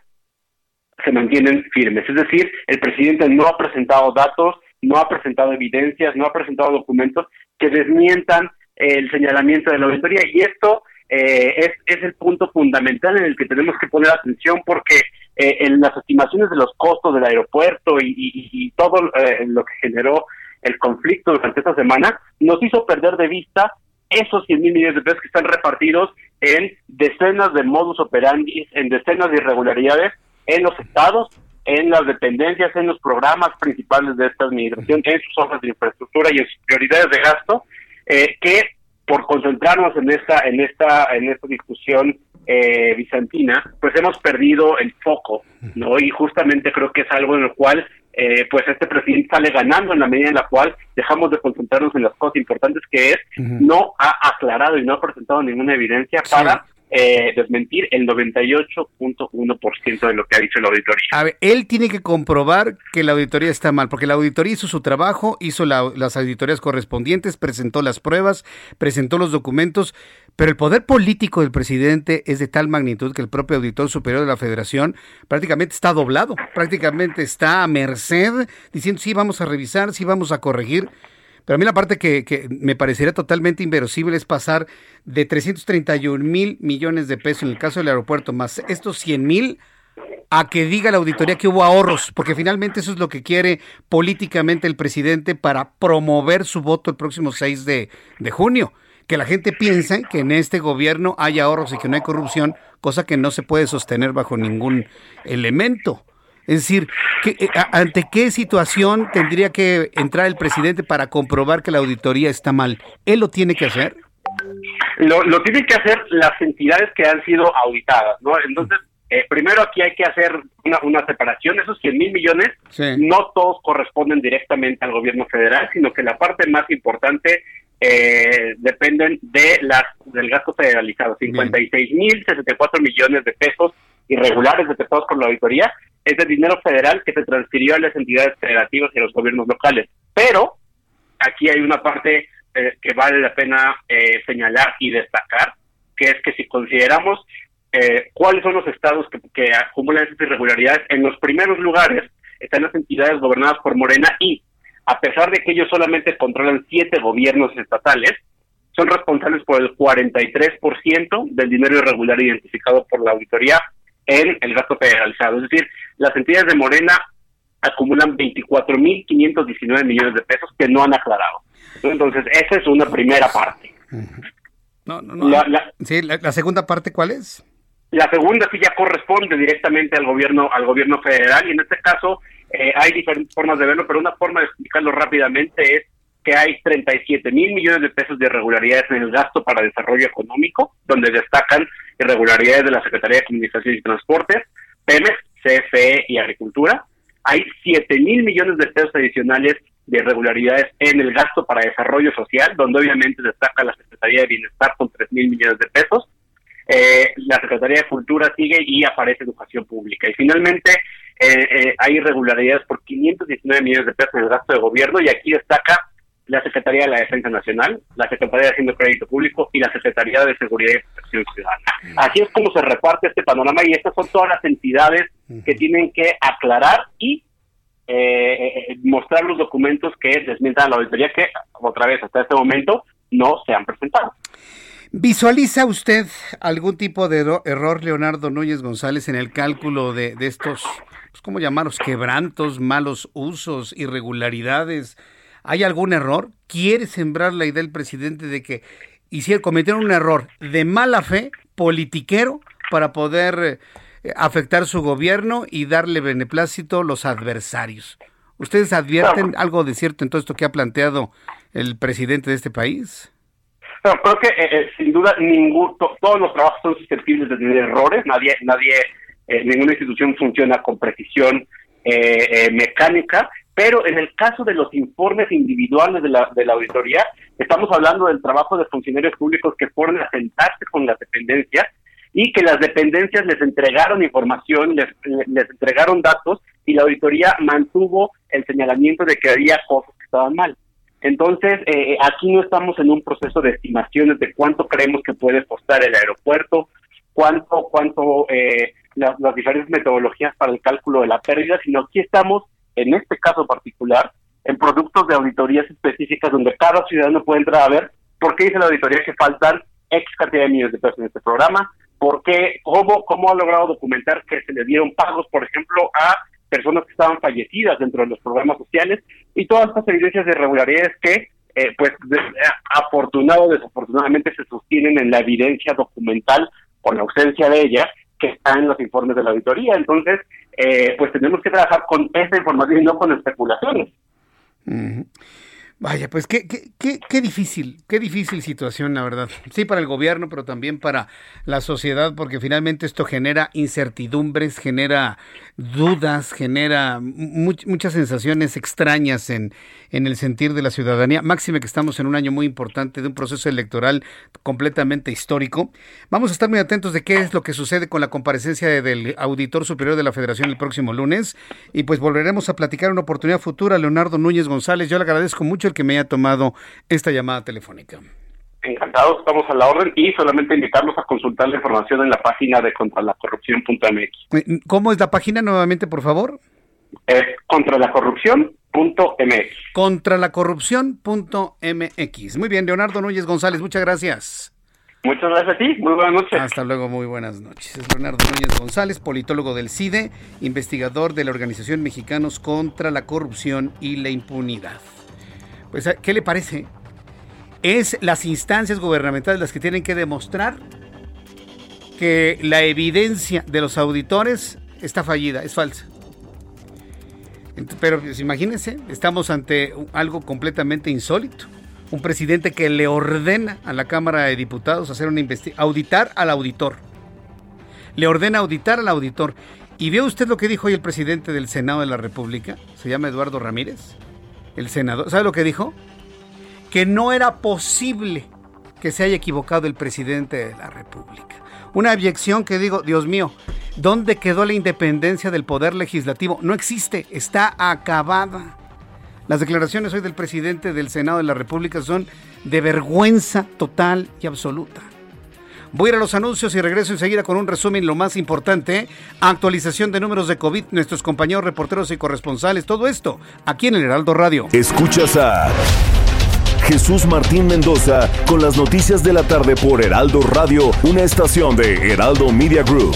S17: se mantienen firmes. Es decir, el presidente no ha presentado datos, no ha presentado evidencias, no ha presentado documentos que desmientan el señalamiento de la auditoría. Y esto eh, es, el punto fundamental en el que tenemos que poner atención porque en las estimaciones de los costos del aeropuerto y, y todo lo que generó el conflicto durante esta semana, nos hizo perder de vista esos 100 mil millones de pesos que están repartidos en decenas de modus operandi, en decenas de irregularidades en los estados, en las dependencias, en los programas principales de esta administración, en sus obras de infraestructura y en sus prioridades de gasto, eh, que por concentrarnos en esta, en esta, en esta discusión eh, bizantina, pues hemos perdido el foco, ¿no? Y justamente creo que es algo en lo cual eh, pues este presidente sale ganando en la medida en la cual dejamos de concentrarnos en las cosas importantes que es, no ha aclarado y no ha presentado ninguna evidencia para eh, desmentir el 98.1% de lo que ha dicho la auditoría.
S1: A ver, él tiene que comprobar que la auditoría está mal, porque la auditoría hizo su trabajo, hizo las auditorías correspondientes, presentó las pruebas, presentó los documentos, pero el poder político del presidente es de tal magnitud que el propio auditor superior de la federación prácticamente está doblado, prácticamente está a merced, diciendo sí, vamos a revisar, sí, vamos a corregir. Pero a mí la parte que, me parecería totalmente inverosímil es pasar de 331 mil millones de pesos en el caso del aeropuerto, más estos 100 mil, a que diga la auditoría que hubo ahorros, porque finalmente eso es lo que quiere políticamente el presidente para promover su voto el próximo 6 de, de junio. Que la gente piense que en este gobierno hay ahorros y que no hay corrupción, cosa que no se puede sostener bajo ningún elemento. Es decir, eh, ¿ante qué situación tendría que entrar el presidente para comprobar que la auditoría está mal? ¿Él lo tiene que hacer?
S17: Lo, lo tienen que hacer las entidades que han sido auditadas, ¿no? Entonces, eh, primero aquí hay que hacer una, una separación. Esos 100 mil millones no todos corresponden directamente al gobierno federal, sino que la parte más importante eh, dependen de las del gasto federalizado. 56 mil 64 millones de pesos irregulares detectados por la auditoría es de dinero federal que se transfirió a las entidades federativas y a los gobiernos locales. Pero aquí hay una parte eh, que vale la pena eh, señalar y destacar, que es que si consideramos eh, cuáles son los estados que, que acumulan esas irregularidades, en los primeros lugares están las entidades gobernadas por Morena y, a pesar de que ellos solamente controlan siete gobiernos estatales, son responsables por el 43% del dinero irregular identificado por la auditoría en el gasto federalizado. Es decir, las entidades de Morena acumulan 24.519 millones de pesos que no han aclarado. Entonces, esa es una primera parte.
S1: No, no, no. La, sí, la, segunda parte, ¿cuál es?
S17: La segunda sí ya corresponde directamente al gobierno, al gobierno federal y en este caso eh, hay diferentes formas de verlo, pero una forma de explicarlo rápidamente es que hay 37 mil millones de pesos de irregularidades en el gasto para desarrollo económico, donde destacan irregularidades de la Secretaría de Comunicaciones y Transportes, Pemex, CFE y Agricultura. Hay 7 mil millones de pesos adicionales de irregularidades en el gasto para desarrollo social, donde obviamente destaca la Secretaría de Bienestar con 3 mil millones de pesos. Eh, la Secretaría de Cultura sigue y aparece Educación Pública. Y finalmente eh, eh, hay irregularidades por 519 millones de pesos en el gasto de gobierno y aquí destaca la Secretaría de la Defensa Nacional, la Secretaría de Hacienda y Crédito Público y la Secretaría de Seguridad y Protección Ciudadana. Así es como se reparte este panorama y estas son todas las entidades que tienen que aclarar y eh, mostrar los documentos que desmientan a la auditoría que, otra vez, hasta este momento no se han presentado.
S1: ¿Visualiza usted algún tipo de error, Leonardo Núñez González, en el cálculo de, de estos, pues, ¿cómo llamarlos? Quebrantos, malos usos, irregularidades ¿Hay algún error? ¿Quiere sembrar la idea del presidente de que hicieron, cometieron un error de mala fe, politiquero, para poder eh, afectar su gobierno y darle beneplácito a los adversarios? ¿Ustedes advierten algo de cierto en todo esto que ha planteado el presidente de este país?
S17: No, creo que eh, eh, sin duda ningún, todos los trabajos son susceptibles de tener errores, nadie, nadie, ninguna institución funciona con precisión mecánica pero en el caso de los informes individuales de la, de la auditoría, estamos hablando del trabajo de funcionarios públicos que fueron a sentarse con las dependencias y que las dependencias les entregaron información, les, les entregaron datos y la auditoría mantuvo el señalamiento de que había cosas que estaban mal. Entonces, eh, aquí no estamos en un proceso de estimaciones de cuánto creemos que puede costar el aeropuerto, cuánto, cuánto eh, las diferentes metodologías para el cálculo de la pérdida, sino aquí estamos en este caso particular, en productos de auditorías específicas donde cada ciudadano puede entrar a ver por qué dice la auditoría que faltan X cantidad de millones de pesos en este programa, por qué, cómo, cómo ha logrado documentar que se le dieron pagos, por ejemplo, a personas que estaban fallecidas dentro de los programas sociales y todas estas evidencias de irregularidades que, eh, pues, afortunado o desafortunadamente se sostienen en la evidencia documental con la ausencia de ella que está en los informes de la auditoría. Entonces, eh, pues tenemos que trabajar con esta información y no con especulaciones.
S1: Vaya, pues qué, qué, qué, qué, difícil, qué difícil situación, la verdad. Sí, para el gobierno, pero también para la sociedad, porque finalmente esto genera incertidumbres, genera dudas, genera muchas sensaciones extrañas en, en el sentir de la ciudadanía. Máxime que estamos en un año muy importante de un proceso electoral completamente histórico. Vamos a estar muy atentos de qué es lo que sucede con la comparecencia del Auditor Superior de la Federación el próximo lunes. Y pues volveremos a platicar una oportunidad futura. Leonardo Núñez González, yo le agradezco mucho que me haya tomado esta llamada telefónica.
S17: Encantados, estamos a la orden y solamente invitarlos a consultar la información en la página de contralacorrupción.mx.
S1: ¿Cómo es la página nuevamente, por favor?
S17: Es contralacorrupción.mx.
S1: Contralacorrupción.mx. Muy bien, Leonardo Núñez González, muchas gracias.
S17: Muchas gracias a ti, muy buenas noches.
S1: Hasta luego, muy buenas noches. Es Leonardo Núñez González, politólogo del CIDE, investigador de la Organización Mexicanos contra la Corrupción y la Impunidad. Pues, ¿qué le parece? Es las instancias gubernamentales las que tienen que demostrar que la evidencia de los auditores está fallida, es falsa. Pero pues, imagínense, estamos ante algo completamente insólito. Un presidente que le ordena a la Cámara de Diputados hacer una auditar al auditor. Le ordena auditar al auditor. ¿Y ve usted lo que dijo hoy el presidente del Senado de la República? Se llama Eduardo Ramírez el senador, ¿sabe lo que dijo? Que no era posible que se haya equivocado el presidente de la República. Una abyección que digo, Dios mío, ¿dónde quedó la independencia del poder legislativo? No existe, está acabada. Las declaraciones hoy del presidente del Senado de la República son de vergüenza total y absoluta. Voy a ir a los anuncios y regreso enseguida con un resumen lo más importante, actualización de números de COVID, nuestros compañeros reporteros y corresponsales, todo esto aquí en el Heraldo Radio.
S11: Escuchas a Jesús Martín Mendoza con las noticias de la tarde por Heraldo Radio, una estación de Heraldo Media Group.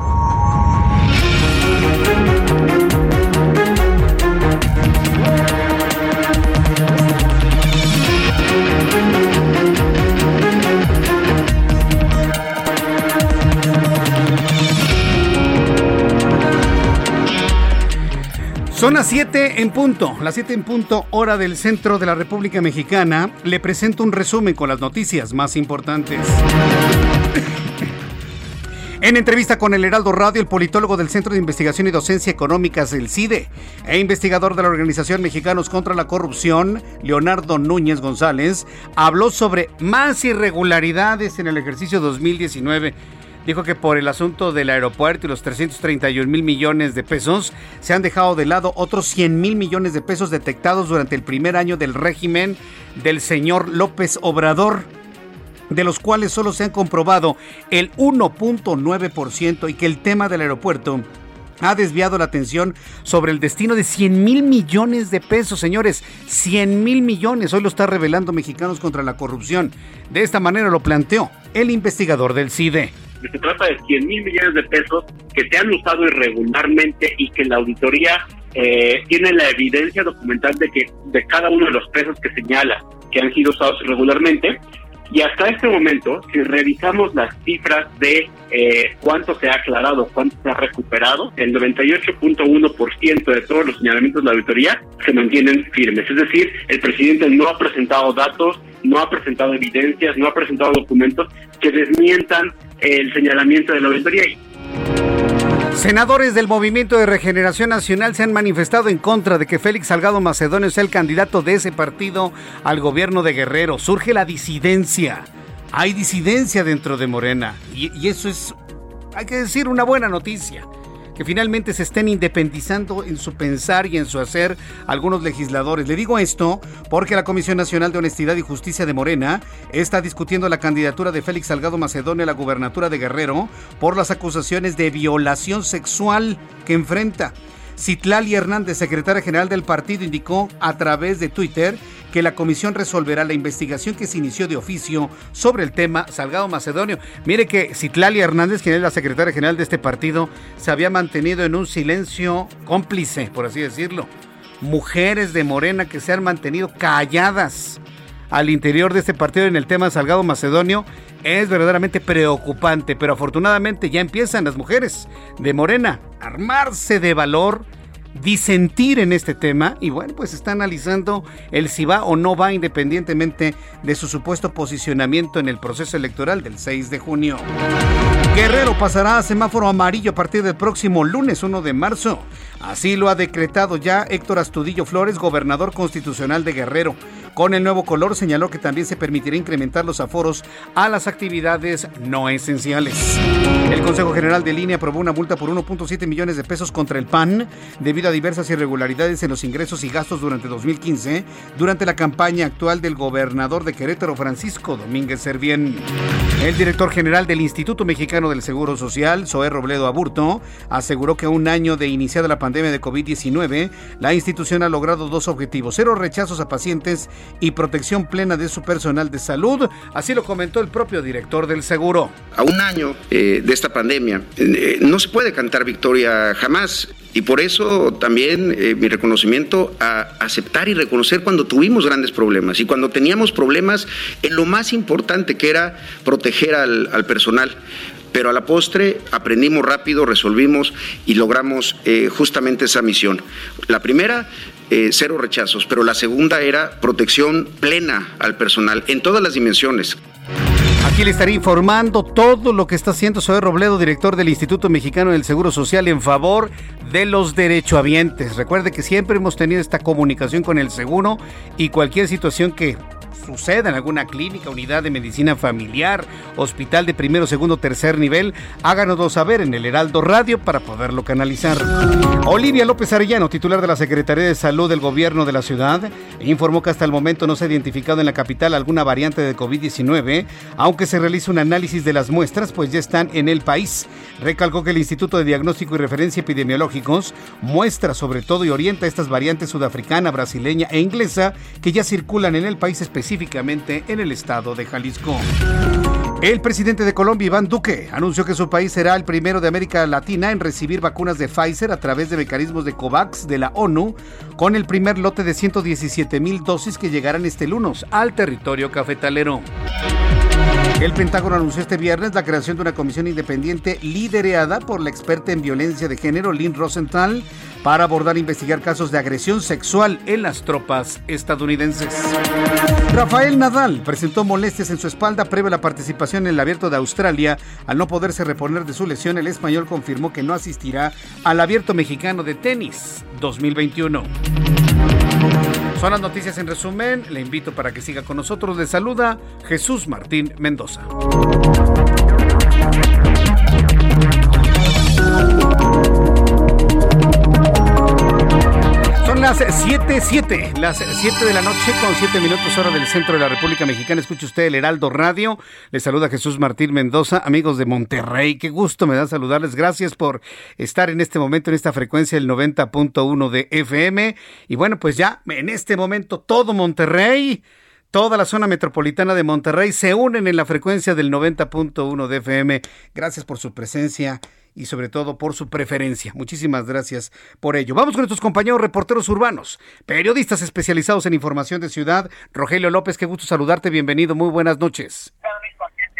S1: Son las 7 en punto, las 7 en punto, hora del centro de la República Mexicana. Le presento un resumen con las noticias más importantes. En entrevista con el Heraldo Radio, el politólogo del Centro de Investigación y Docencia Económicas del CIDE e investigador de la Organización Mexicanos contra la Corrupción, Leonardo Núñez González, habló sobre más irregularidades en el ejercicio 2019 dijo que por el asunto del aeropuerto y los 331 mil millones de pesos, se han dejado de lado otros 100 mil millones de pesos detectados durante el primer año del régimen del señor López Obrador de los cuales solo se han comprobado el 1.9% y que el tema del aeropuerto ha desviado la atención sobre el destino de 100 mil millones de pesos, señores. 100 mil millones. Hoy lo está revelando Mexicanos contra la Corrupción. De esta manera lo planteó el investigador del CIDE
S17: se trata de 100 mil millones de pesos que se han usado irregularmente y que la auditoría eh, tiene la evidencia documental de que de cada uno de los pesos que señala que han sido usados irregularmente. Y hasta este momento, si revisamos las cifras de eh, cuánto se ha aclarado, cuánto se ha recuperado, el 98.1% de todos los señalamientos de la auditoría se mantienen firmes. Es decir, el presidente no ha presentado datos, no ha presentado evidencias, no ha presentado documentos que desmientan el señalamiento de la auditoría.
S1: Senadores del Movimiento de Regeneración Nacional se han manifestado en contra de que Félix Salgado Macedonio sea el candidato de ese partido al gobierno de Guerrero. Surge la disidencia. Hay disidencia dentro de Morena y, y eso es, hay que decir, una buena noticia que finalmente se estén independizando en su pensar y en su hacer algunos legisladores. Le digo esto porque la Comisión Nacional de Honestidad y Justicia de Morena está discutiendo la candidatura de Félix Salgado Macedonio a la gubernatura de Guerrero por las acusaciones de violación sexual que enfrenta. Citlali Hernández, secretaria general del partido, indicó a través de Twitter que la comisión resolverá la investigación que se inició de oficio sobre el tema Salgado Macedonio. Mire que Citlali Hernández, quien es la secretaria general de este partido, se había mantenido en un silencio cómplice, por así decirlo. mujeres de Morena que se han mantenido calladas al interior de este partido en el tema Salgado Macedonio es verdaderamente preocupante, pero afortunadamente ya empiezan las mujeres de Morena a armarse de valor disentir en este tema y bueno, pues está analizando el si va o no va independientemente de su supuesto posicionamiento en el proceso electoral del 6 de junio. Guerrero pasará a semáforo amarillo a partir del próximo lunes 1 de marzo. Así lo ha decretado ya Héctor Astudillo Flores, gobernador constitucional de Guerrero. Con el nuevo color señaló que también se permitirá incrementar los aforos a las actividades no esenciales. El Consejo General de Línea aprobó una multa por 1.7 millones de pesos contra el PAN debido a diversas irregularidades en los ingresos y gastos durante 2015 durante la campaña actual del gobernador de Querétaro Francisco Domínguez Servién. El director general del Instituto Mexicano del Seguro Social, Zoé Robledo Aburto, aseguró que a un año de iniciada la pandemia de COVID-19, la institución ha logrado dos objetivos, cero rechazos a pacientes y protección plena de su personal de salud. Así lo comentó el propio director del seguro.
S18: A un año eh, de esta pandemia, eh, no se puede cantar victoria jamás. Y por eso también eh, mi reconocimiento a aceptar y reconocer cuando tuvimos grandes problemas y cuando teníamos problemas en lo más importante que era proteger al, al personal pero a la postre aprendimos rápido, resolvimos y logramos justamente esa misión. La primera, eh, cero rechazos, pero la segunda era protección plena al personal en todas las dimensiones.
S1: Aquí le estaré informando todo lo que está haciendo Zoe Robledo, director del Instituto Mexicano del Seguro Social, en favor de los derechohabientes. Recuerde que siempre hemos tenido esta comunicación con el seguro y cualquier situación que suceda en alguna clínica, unidad de medicina familiar, hospital de primero, segundo, tercer nivel, háganoslo saber en el Heraldo Radio para poderlo canalizar. Olivia López Arellano, titular de la Secretaría de Salud del Gobierno de la ciudad, informó que hasta el momento no se ha identificado en la capital alguna variante de COVID-19, aunque se realiza un análisis de las muestras, pues ya están en el país. Recalcó que el Instituto de Diagnóstico y Referencia Epidemiológicos muestra sobre todo y orienta estas variantes sudafricana, brasileña e inglesa que ya circulan en el país específico en el estado de Jalisco. El presidente de Colombia, Iván Duque, anunció que su país será el primero de América Latina en recibir vacunas de Pfizer a través de mecanismos de COVAX de la ONU, con el primer lote de 117 mil dosis que llegarán este lunes al territorio cafetalero. El Pentágono anunció este viernes la creación de una comisión independiente liderada por la experta en violencia de género Lynn Rosenthal para abordar e investigar casos de agresión sexual en las tropas estadounidenses. Rafael Nadal presentó molestias en su espalda previo a la participación en el Abierto de Australia. Al no poderse reponer de su lesión, el español confirmó que no asistirá al Abierto Mexicano de Tenis 2021. Son las noticias en resumen. Le invito para que siga con nosotros. Le saluda Jesús Martín Mendoza. Las 7, 7, las 7 de la noche con 7 minutos hora del centro de la República Mexicana. Escuche usted el Heraldo Radio. Le saluda Jesús Martín Mendoza, amigos de Monterrey. Qué gusto me da saludarles. Gracias por estar en este momento en esta frecuencia, el 90.1 de FM. Y bueno, pues ya en este momento todo Monterrey toda la zona metropolitana de Monterrey se unen en la frecuencia del 90.1 de FM. Gracias por su presencia y sobre todo por su preferencia. Muchísimas gracias por ello. Vamos con nuestros compañeros reporteros urbanos, periodistas especializados en información de ciudad. Rogelio López, qué gusto saludarte, bienvenido, muy buenas noches.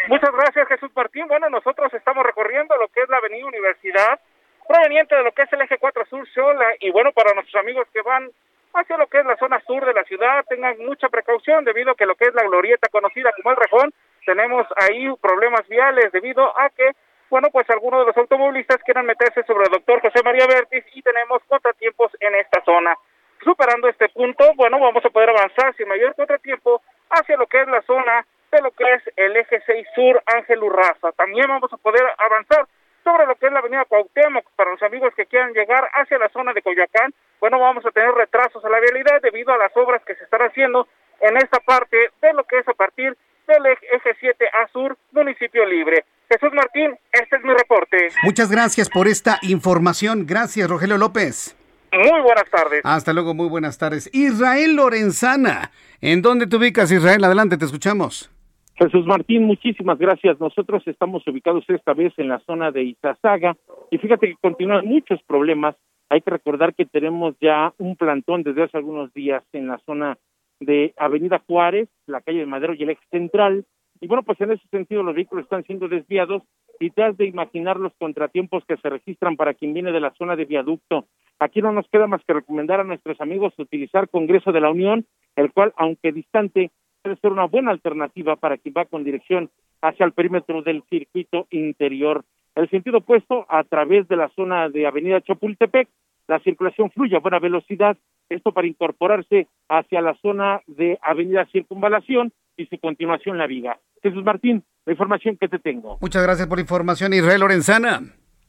S8: Muchas gracias Jesús Martín. Bueno, nosotros estamos recorriendo lo que es la Avenida Universidad, proveniente de lo que es el eje 4 Sur Xola, y bueno, para nuestros amigos que van hacia lo que es la zona sur de la ciudad, tengan mucha precaución debido a que lo que es la glorieta conocida como el Rejón, tenemos ahí problemas viales debido a que bueno, pues algunos de los automovilistas quieren meterse sobre el doctor José María Vértiz y tenemos contratiempos en esta zona. Superando este punto, bueno, vamos a poder avanzar sin mayor contratiempo hacia lo que es la zona de lo que es el eje 6 sur Ángel Urraza. También vamos a poder avanzar sobre lo que es la avenida Cuauhtémoc para los amigos que quieran llegar hacia la zona de Coyoacán. Bueno, vamos a tener retrasos a la vialidad debido a las obras que se están haciendo en esta parte de lo que es a partir del eje 7 a sur, municipio libre. Jesús Martín, este es mi reporte.
S1: Muchas gracias por esta información. Gracias, Rogelio López.
S8: Muy buenas tardes.
S1: Hasta luego, muy buenas tardes. Israel Lorenzana, ¿en dónde te ubicas, Israel? Adelante, te escuchamos.
S19: Jesús Martín, muchísimas gracias. Nosotros estamos ubicados esta vez en la zona de Izazaga y fíjate que continúan muchos problemas Hay que recordar que tenemos ya un plantón desde hace algunos días en la zona de Avenida Juárez, la calle de Madero y el ex central. Y bueno, pues en ese sentido los vehículos están siendo desviados y te has de imaginar los contratiempos que se registran para quien viene de la zona de viaducto. Aquí no nos queda más que recomendar a nuestros amigos utilizar Congreso de la Unión, el cual, aunque distante, puede ser una buena alternativa para quien va con dirección hacia el perímetro del circuito interior. El sentido opuesto, a través de la zona de Avenida Chapultepec, la circulación fluye a buena velocidad, esto para incorporarse hacia la zona de Avenida Circunvalación y su continuación la viga. Jesús Martín, la información que te tengo.
S1: Muchas gracias por la información, Israel Lorenzana.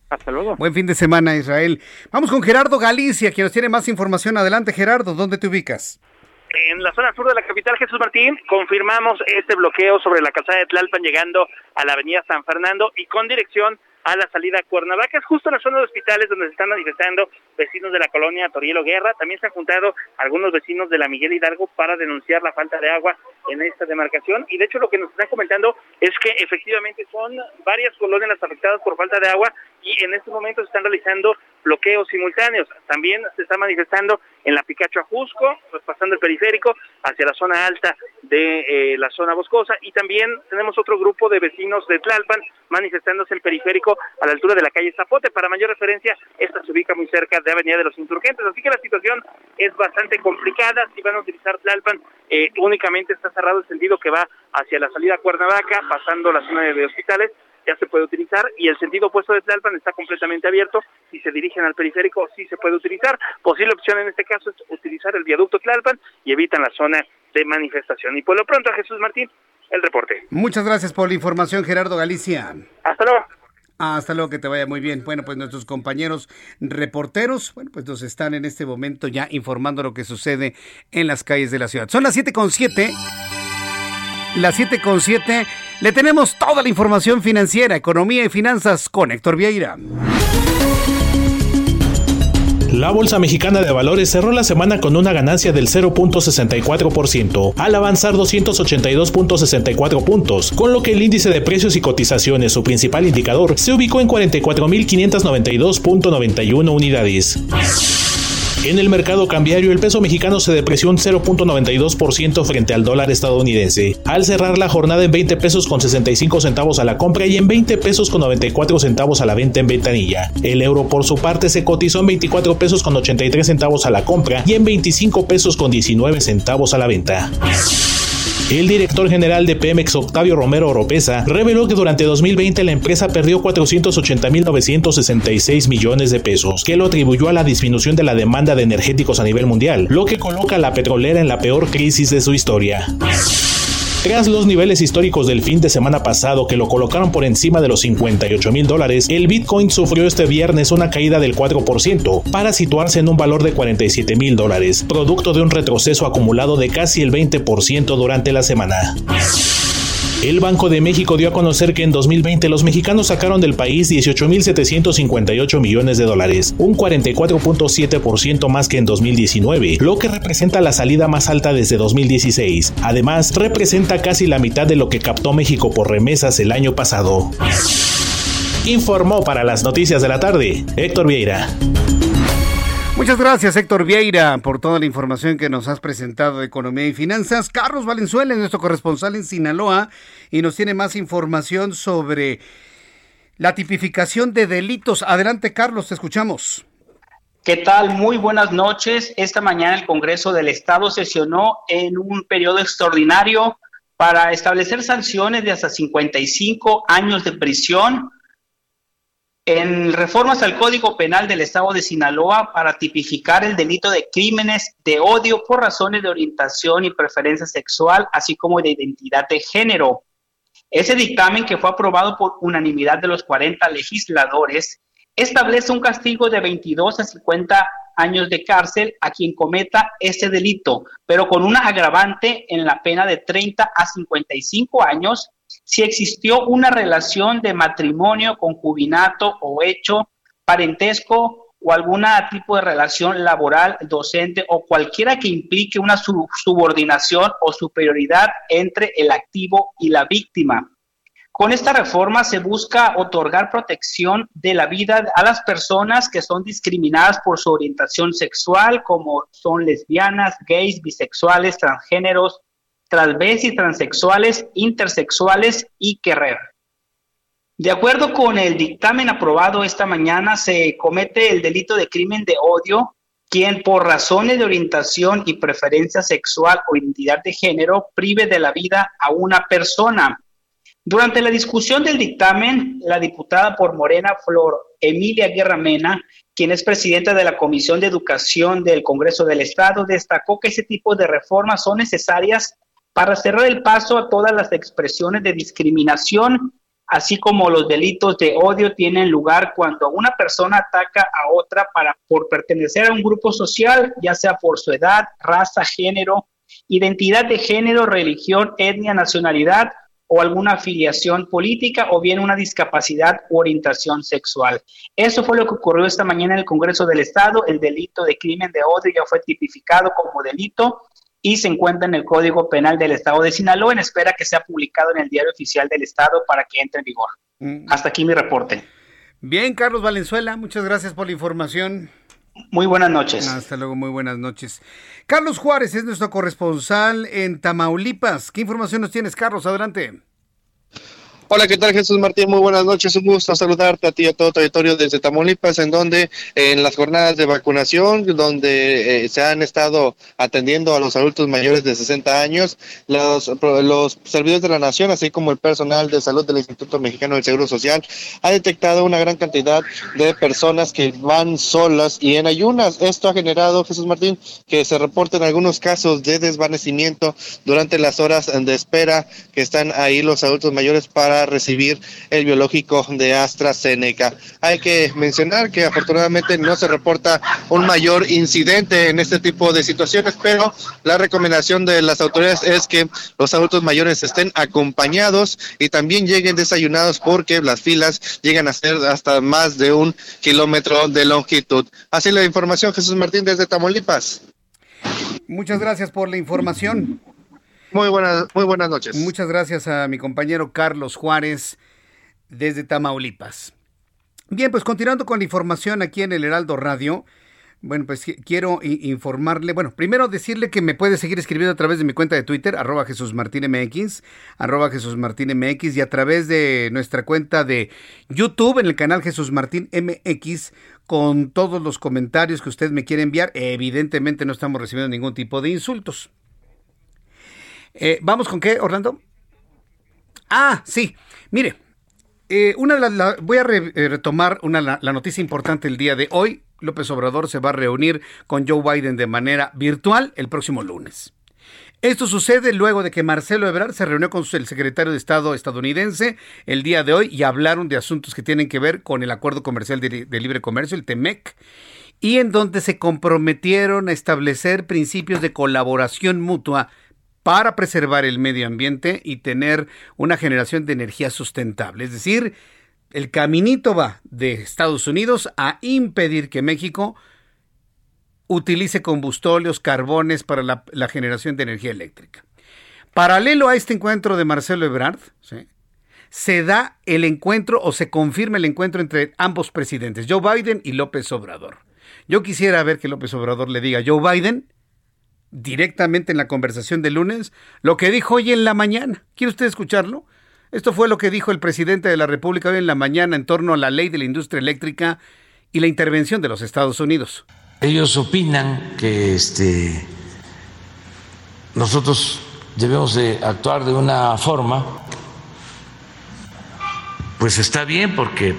S19: Hasta luego.
S1: Buen fin de semana, Israel. Vamos con Gerardo Galicia, quien nos tiene más información. Adelante, Gerardo, ¿dónde te ubicas?
S10: En la zona sur de la capital, Jesús Martín, confirmamos este bloqueo sobre la calzada de Tlalpan llegando a la avenida San Fernando y con dirección a la salida a Cuernavaca. Es justo en la zona de hospitales donde se están manifestando vecinos de la colonia Torielo Guerra. También se han juntado algunos vecinos de la Miguel Hidalgo para denunciar la falta de agua en esta demarcación. Y de hecho lo que nos están comentando es que efectivamente son varias colonias las afectadas por falta de agua y en este momento se están realizando bloqueos simultáneos. También se está manifestando en la Picacho Ajusco, pues pasando el periférico hacia la zona alta de eh, la zona boscosa y también tenemos otro grupo de vecinos de Tlalpan manifestándose el periférico a la altura de la calle Zapote. Para mayor referencia, esta se ubica muy cerca de Avenida de los Insurgentes, así que la situación es bastante complicada. Si van a utilizar Tlalpan, eh, únicamente está cerrado el sentido que va hacia la salida Cuernavaca, pasando la zona de hospitales, ya se puede utilizar y el sentido opuesto de Tlalpan está completamente abierto. Si se dirigen al periférico, sí se puede utilizar. Posible opción en este caso es utilizar el viaducto Tlalpan y evitan la zona de manifestación. Y por lo pronto, a Jesús Martín, el reporte.
S1: Muchas gracias por la información, Gerardo Galicia.
S10: Hasta luego.
S1: Hasta luego, que te vaya muy bien. Bueno, pues nuestros compañeros reporteros, bueno, pues nos están en este momento ya informando lo que sucede en las calles de la ciudad. Son las siete con siete. Las siete con siete. Le tenemos toda la información financiera, economía y finanzas con Héctor Vieira.
S20: La Bolsa Mexicana de Valores cerró la semana con una ganancia del 0.64%, al avanzar 282.64 puntos, con lo que el índice de precios y cotizaciones, su principal indicador, se ubicó en 44.592.91 unidades. En el mercado cambiario, el peso mexicano se depreció un 0.92% frente al dólar estadounidense, al cerrar la jornada en 20 pesos con 65 centavos a la compra y en 20 pesos con 94 centavos a la venta en ventanilla. El euro, por su parte, se cotizó en 24 pesos con 83 centavos a la compra y en 25 pesos con 19 centavos a la venta. El director general de Pemex, Octavio Romero Oropesa, reveló que durante 2020 la empresa perdió 480.966 millones de pesos, que lo atribuyó a la disminución de la demanda de energéticos a nivel mundial, lo que coloca a la petrolera en la peor crisis de su historia. Tras los niveles históricos del fin de semana pasado que lo colocaron por encima de los 58 mil dólares, el Bitcoin sufrió este viernes una caída del 4% para situarse en un valor de 47 mil dólares, producto de un retroceso acumulado de casi el 20% durante la semana. El Banco de México dio a conocer que en 2020 los mexicanos sacaron del país 18.758 millones de dólares, un 44.7% más que en 2019, lo que representa la salida más alta desde 2016. Además, representa casi la mitad de lo que captó México por remesas el año pasado. Informó para las noticias de la tarde Héctor Vieira.
S1: Muchas gracias, Héctor Vieira, por toda la información que nos has presentado de economía y finanzas. Carlos Valenzuela es nuestro corresponsal en Sinaloa y nos tiene más información sobre la tipificación de delitos. Adelante, Carlos, te escuchamos.
S21: ¿Qué tal? Muy buenas noches. Esta mañana el Congreso del Estado sesionó en un periodo extraordinario para establecer sanciones de hasta 55 años de prisión en reformas al Código Penal del Estado de Sinaloa para tipificar el delito de crímenes de odio por razones de orientación y preferencia sexual, así como de identidad de género. Ese dictamen, que fue aprobado por unanimidad de los 40 legisladores, establece un castigo de 22 a 50 años de cárcel a quien cometa ese delito, pero con una agravante en la pena de 30 a 55 años si existió una relación de matrimonio, concubinato o hecho parentesco o algún tipo de relación laboral, docente o cualquiera que implique una subordinación o superioridad entre el activo y la víctima. Con esta reforma se busca otorgar protección de la vida a las personas que son discriminadas por su orientación sexual, como son lesbianas, gays, bisexuales, transgéneros, transvestis, transexuales, intersexuales y querer. De acuerdo con el dictamen aprobado esta mañana, se comete el delito de crimen de odio quien por razones de orientación y preferencia sexual o identidad de género prive de la vida a una persona durante la discusión del dictamen, la diputada por Morena Flor Emilia Guerra Mena, quien es presidenta de la Comisión de Educación del Congreso del Estado, destacó que ese tipo de reformas son necesarias para cerrar el paso a todas las expresiones de discriminación, así como los delitos de odio tienen lugar cuando una persona ataca a otra para por pertenecer a un grupo social, ya sea por su edad, raza, género, identidad de género, religión, etnia, nacionalidad o alguna afiliación política o bien una discapacidad u orientación sexual. Eso fue lo que ocurrió esta mañana en el Congreso del Estado. El delito de crimen de odio ya fue tipificado como delito y se encuentra en el Código Penal del Estado de Sinaloa en espera que sea publicado en el Diario Oficial del Estado para que entre en vigor. Mm. Hasta aquí mi reporte.
S1: Bien, Carlos Valenzuela, muchas gracias por la información.
S21: Muy buenas noches.
S1: Hasta luego, muy buenas noches. Carlos Juárez es nuestro corresponsal en Tamaulipas. ¿Qué información nos tienes, Carlos? Adelante.
S22: Hola, ¿qué tal Jesús Martín? Muy buenas noches. Un gusto saludarte a ti y a todo territorio desde Tamaulipas, en donde en las jornadas de vacunación, donde eh, se han estado atendiendo a los adultos mayores de 60 años, los, los servidores de la nación, así como el personal de salud del Instituto Mexicano del Seguro Social, ha detectado una gran cantidad de personas que van solas y en ayunas. Esto ha generado, Jesús Martín, que se reporten algunos casos de desvanecimiento durante las horas de espera que están ahí los adultos mayores para recibir el biológico de AstraZeneca. Hay que mencionar que afortunadamente no se reporta un mayor incidente en este tipo de situaciones, pero la recomendación de las autoridades es que los adultos mayores estén acompañados y también lleguen desayunados porque las filas llegan a ser hasta más de un kilómetro de longitud. Así la información, Jesús Martín desde Tamaulipas.
S1: Muchas gracias por la información.
S22: Muy buenas, muy buenas noches.
S1: Muchas gracias a mi compañero Carlos Juárez desde Tamaulipas. Bien, pues continuando con la información aquí en el Heraldo Radio. Bueno, pues quiero informarle, bueno, primero decirle que me puede seguir escribiendo a través de mi cuenta de Twitter, arroba Jesús Martín MX, arroba Jesús Martín MX, y a través de nuestra cuenta de YouTube en el canal Jesús Martín MX, con todos los comentarios que usted me quiere enviar. Evidentemente no estamos recibiendo ningún tipo de insultos. Eh, ¿Vamos con qué, Orlando? Ah, sí. Mire, eh, una voy a eh, retomar una, la, noticia importante el día de hoy. López Obrador se va a reunir con Joe Biden de manera virtual el próximo lunes. Esto sucede luego de que Marcelo Ebrard se reunió con el secretario de Estado estadounidense el día de hoy y hablaron de asuntos que tienen que ver con el Acuerdo Comercial de, de Libre Comercio, el TEMEC, y en donde se comprometieron a establecer principios de colaboración mutua para preservar el medio ambiente y tener una generación de energía sustentable. Es decir, el caminito va de Estados Unidos a impedir que México utilice combustóleos, carbones para la, generación de energía eléctrica. Paralelo a este encuentro de Marcelo Ebrard, se da el encuentro o se confirma el encuentro entre ambos presidentes, Joe Biden y López Obrador. Yo quisiera ver que López Obrador le diga a Joe Biden, directamente en la conversación de lunes lo que dijo hoy en la mañana. ¿Quiere usted escucharlo? Esto fue lo que dijo el presidente de la República hoy en la mañana en torno a la ley de la industria eléctrica y la intervención de los Estados Unidos.
S16: Ellos opinan que este, nosotros debemos de actuar de una forma, pues está bien porque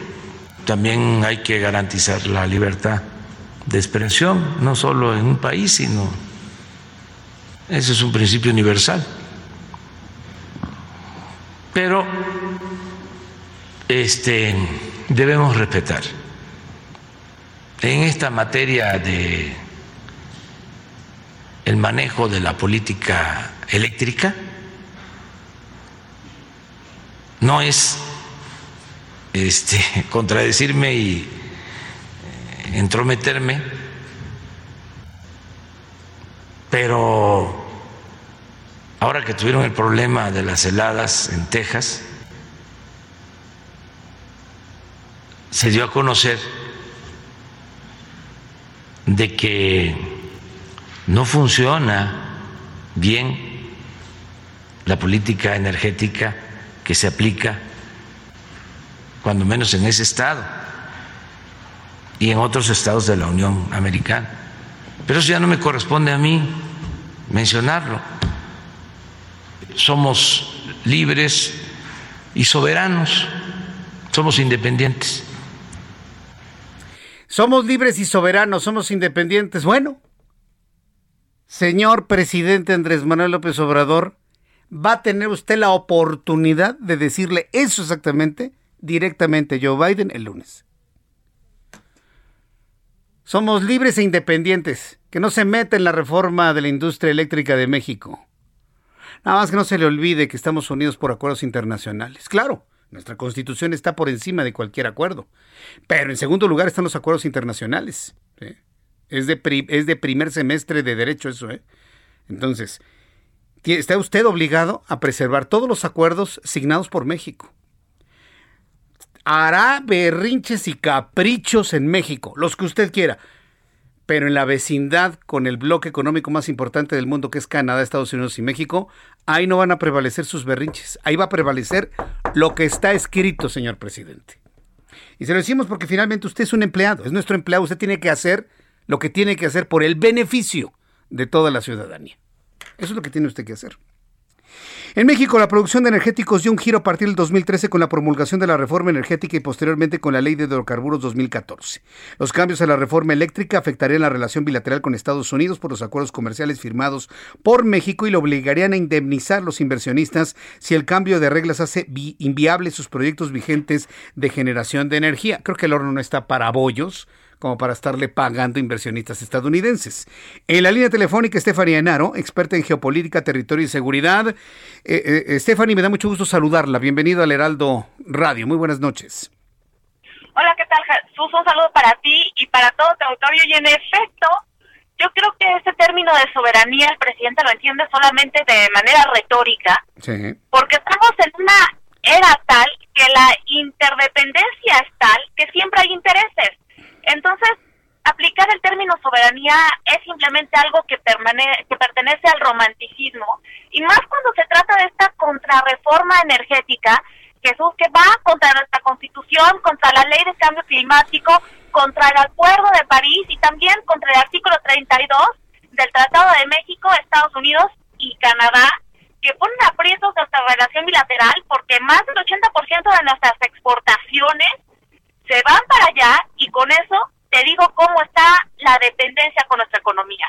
S16: también hay que garantizar la libertad de expresión, no solo en un país, sino ese es un principio universal. Pero este, debemos respetar. En esta materia de el manejo de la política eléctrica, no es este, contradecirme y eh, entrometerme Pero ahora que tuvieron el problema de las heladas en Texas, se dio a conocer de que no funciona bien la política energética que se aplica, cuando menos en ese estado y en otros estados de la Unión Americana. Pero eso ya no me corresponde a mí mencionarlo. Somos libres y soberanos, somos independientes.
S1: Somos libres y soberanos, somos independientes. Bueno, señor presidente Andrés Manuel López Obrador, va a tener usted la oportunidad de decirle eso exactamente directamente a Joe Biden el lunes. Somos libres e independientes, que no se meta en la reforma de la industria eléctrica de México. Nada más que no se le olvide que estamos unidos por acuerdos internacionales. Claro, nuestra constitución está por encima de cualquier acuerdo. Pero en segundo lugar están los acuerdos internacionales. Es, de es de primer semestre de derecho eso. ¿eh? Entonces, está usted obligado a preservar todos los acuerdos signados por México. Hará berrinches y caprichos en México, los que usted quiera pero en la vecindad con el bloque económico más importante del mundo que es Canadá, Estados Unidos y México, ahí no van a prevalecer sus berrinches, ahí va a prevalecer lo que está escrito, señor presidente. Y se lo decimos porque finalmente usted es un empleado, es nuestro empleado, usted tiene que hacer lo que tiene que hacer por el beneficio de toda la ciudadanía. Eso es lo que tiene usted que hacer. En México, la producción de energéticos dio un giro a partir del 2013 con la promulgación de la reforma energética y posteriormente con la ley de hidrocarburos 2014. Los cambios a la reforma eléctrica afectarían la relación bilateral con Estados Unidos por los acuerdos comerciales firmados por México y lo obligarían a indemnizar a los inversionistas si el cambio de reglas hace inviables sus proyectos vigentes de generación de energía. Creo que el horno no está para bollos como para estarle pagando inversionistas estadounidenses. En la línea telefónica, Estefania Enaro, experta en geopolítica, territorio y seguridad. Eh, eh, Stephanie, me da mucho gusto saludarla. Bienvenido al Heraldo Radio. Muy buenas noches.
S23: Hola, ¿qué tal, Jesús? Un saludo para ti y para todo tu auditorio. Y en efecto, yo creo que ese término de soberanía el presidente lo entiende solamente de manera retórica, porque estamos en una era tal que la interdependencia es tal que siempre hay intereses. Entonces, aplicar el término soberanía es simplemente algo que, que pertenece al romanticismo, y más cuando se trata de esta contrarreforma energética, Jesús, que va contra nuestra constitución, contra la ley de cambio climático, contra el Acuerdo de París y también contra el artículo 32 del Tratado de México, Estados Unidos y Canadá, que ponen aprietos nuestra relación bilateral porque más del 80% de nuestras exportaciones se van para allá y con eso te digo cómo está la dependencia con nuestra economía.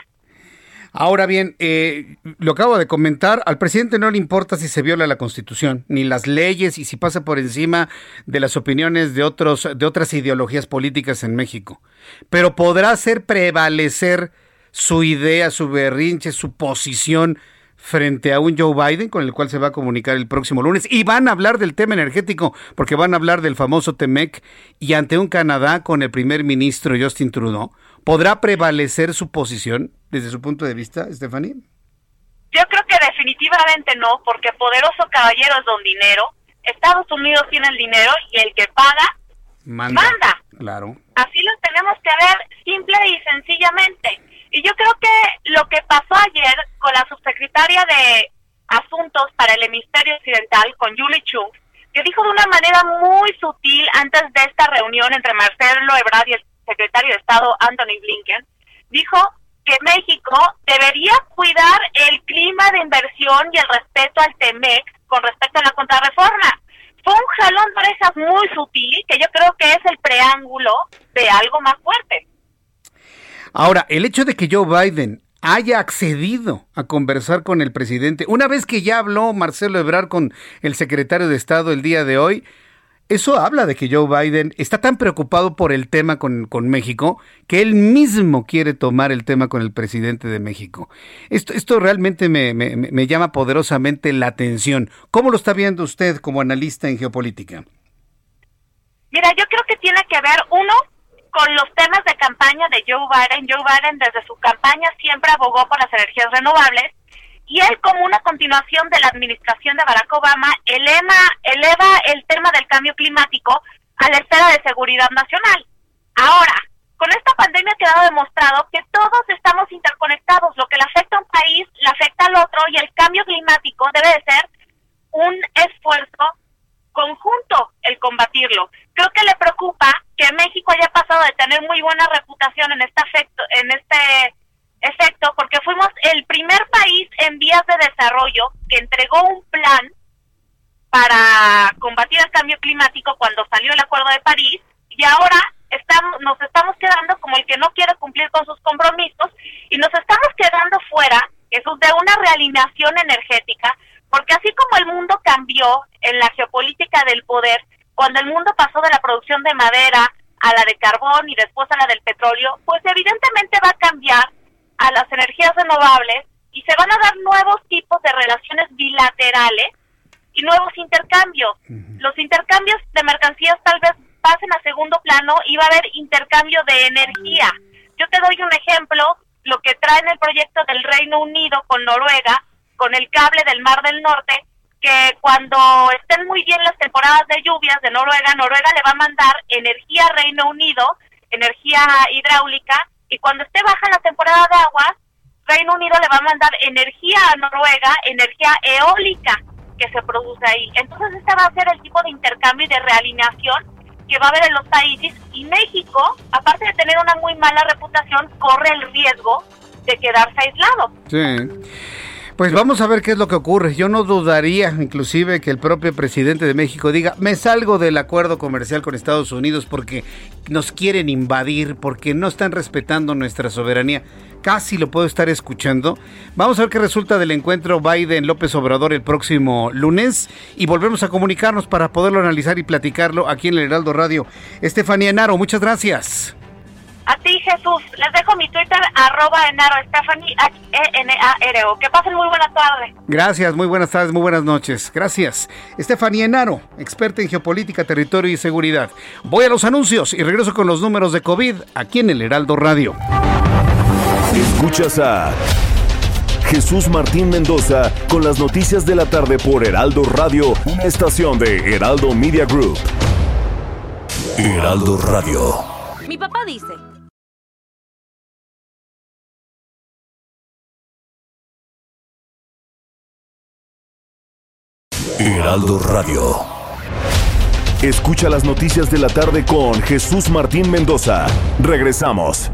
S1: Ahora bien, eh, lo acabo de comentar, al presidente no le importa si se viola la Constitución, ni las leyes y si pasa por encima de las opiniones de, otros, de otras ideologías políticas en México. Pero podrá hacer prevalecer su idea, su berrinche, su posición frente a un Joe Biden con el cual se va a comunicar el próximo lunes y van a hablar del tema energético porque van a hablar del famoso TEMEC y ante un Canadá con el primer ministro Justin Trudeau. ¿Podrá prevalecer su posición desde su punto de vista, Stephanie?
S23: Yo creo que definitivamente no, porque poderoso caballero es don dinero. Estados Unidos tiene el dinero y el que paga manda. manda.
S1: Claro.
S23: Así lo tenemos que ver simple y sencillamente. Y yo creo que lo que pasó ayer con la subsecretaria de Asuntos para el Hemisferio Occidental, con Julie Chung, que dijo de una manera muy sutil antes de esta reunión entre Marcelo Ebrard y el secretario de Estado Anthony Blinken, dijo que México debería cuidar el clima de inversión y el respeto al TEMEC con respecto a la contrarreforma. Fue un jalón de orejas muy sutil que yo creo que es el preámbulo de algo más fuerte.
S1: Ahora, el hecho de que Joe Biden haya accedido a conversar con el presidente, una vez que ya habló Marcelo Ebrard con el secretario de Estado el día de hoy, eso habla de que Joe Biden está tan preocupado por el tema con, México que él mismo quiere tomar el tema con el presidente de México. Esto, esto realmente me, me llama poderosamente la atención. ¿Cómo lo está viendo usted como analista en geopolítica?
S23: Mira, yo creo que tiene que ver, uno, con los temas de campaña de Joe Biden. Joe Biden desde su campaña siempre abogó por las energías renovables y él como una continuación de la administración de Barack Obama eleva, eleva el tema del cambio climático a la esfera de seguridad nacional. Ahora, con esta pandemia ha quedado demostrado que todos estamos interconectados. Lo que le afecta a un país, le afecta al otro y el cambio climático debe de ser un esfuerzo conjunto el combatirlo. Creo que le preocupa que México haya pasado de tener muy buena reputación en este efecto, en este efecto, porque fuimos el primer país en vías de desarrollo que entregó un plan para combatir el cambio climático cuando salió el Acuerdo de París y ahora estamos, nos estamos quedando como el que no quiere cumplir con sus compromisos y nos estamos quedando fuera, eso de una realineación energética, porque así como el mundo cambió en la geopolítica del poder, cuando el mundo pasó de la producción de madera a la de carbón y después a la del petróleo, pues evidentemente va a cambiar a las energías renovables y se van a dar nuevos tipos de relaciones bilaterales y nuevos intercambios. Los intercambios de mercancías tal vez pasen a segundo plano y va a haber intercambio de energía. Yo te doy un ejemplo, lo que trae en el proyecto del Reino Unido con Noruega, con el cable del Mar del Norte, que cuando estén muy bien las temporadas de lluvias de Noruega, Noruega le va a mandar energía a Reino Unido, energía hidráulica, y cuando esté baja la temporada de agua, Reino Unido le va a mandar energía a Noruega, energía eólica que se produce ahí. Entonces este va a ser el tipo de intercambio y de realineación que va a haber en los países y México, aparte de tener una muy mala reputación, corre el riesgo de quedarse aislado.
S1: Sí. Pues vamos a ver qué es lo que ocurre. Yo no dudaría, inclusive, que el propio presidente de México diga, me salgo del acuerdo comercial con Estados Unidos porque nos quieren invadir, porque no están respetando nuestra soberanía. Casi lo puedo estar escuchando. Vamos a ver qué resulta del encuentro Biden-López Obrador el próximo lunes y volvemos a comunicarnos para poderlo analizar y platicarlo aquí en el Heraldo Radio. Estefanía Naro, muchas gracias.
S23: A ti, Jesús. Les dejo mi Twitter, arroba enaro, Stephanie, H-E-N-A-R-O. Que pasen muy buenas tardes.
S1: Gracias, muy buenas tardes, muy buenas noches. Gracias. Estefanía Enaro, experta en geopolítica, territorio y seguridad. Voy a los anuncios y regreso con los números de COVID aquí en el Heraldo Radio.
S11: Escuchas a Jesús Martín Mendoza con las noticias de la tarde por Heraldo Radio, una estación de Heraldo Media Group. Heraldo Radio.
S24: Mi papá dice...
S11: Heraldo Radio. Escucha las noticias de la tarde con Jesús Martín Mendoza. Regresamos.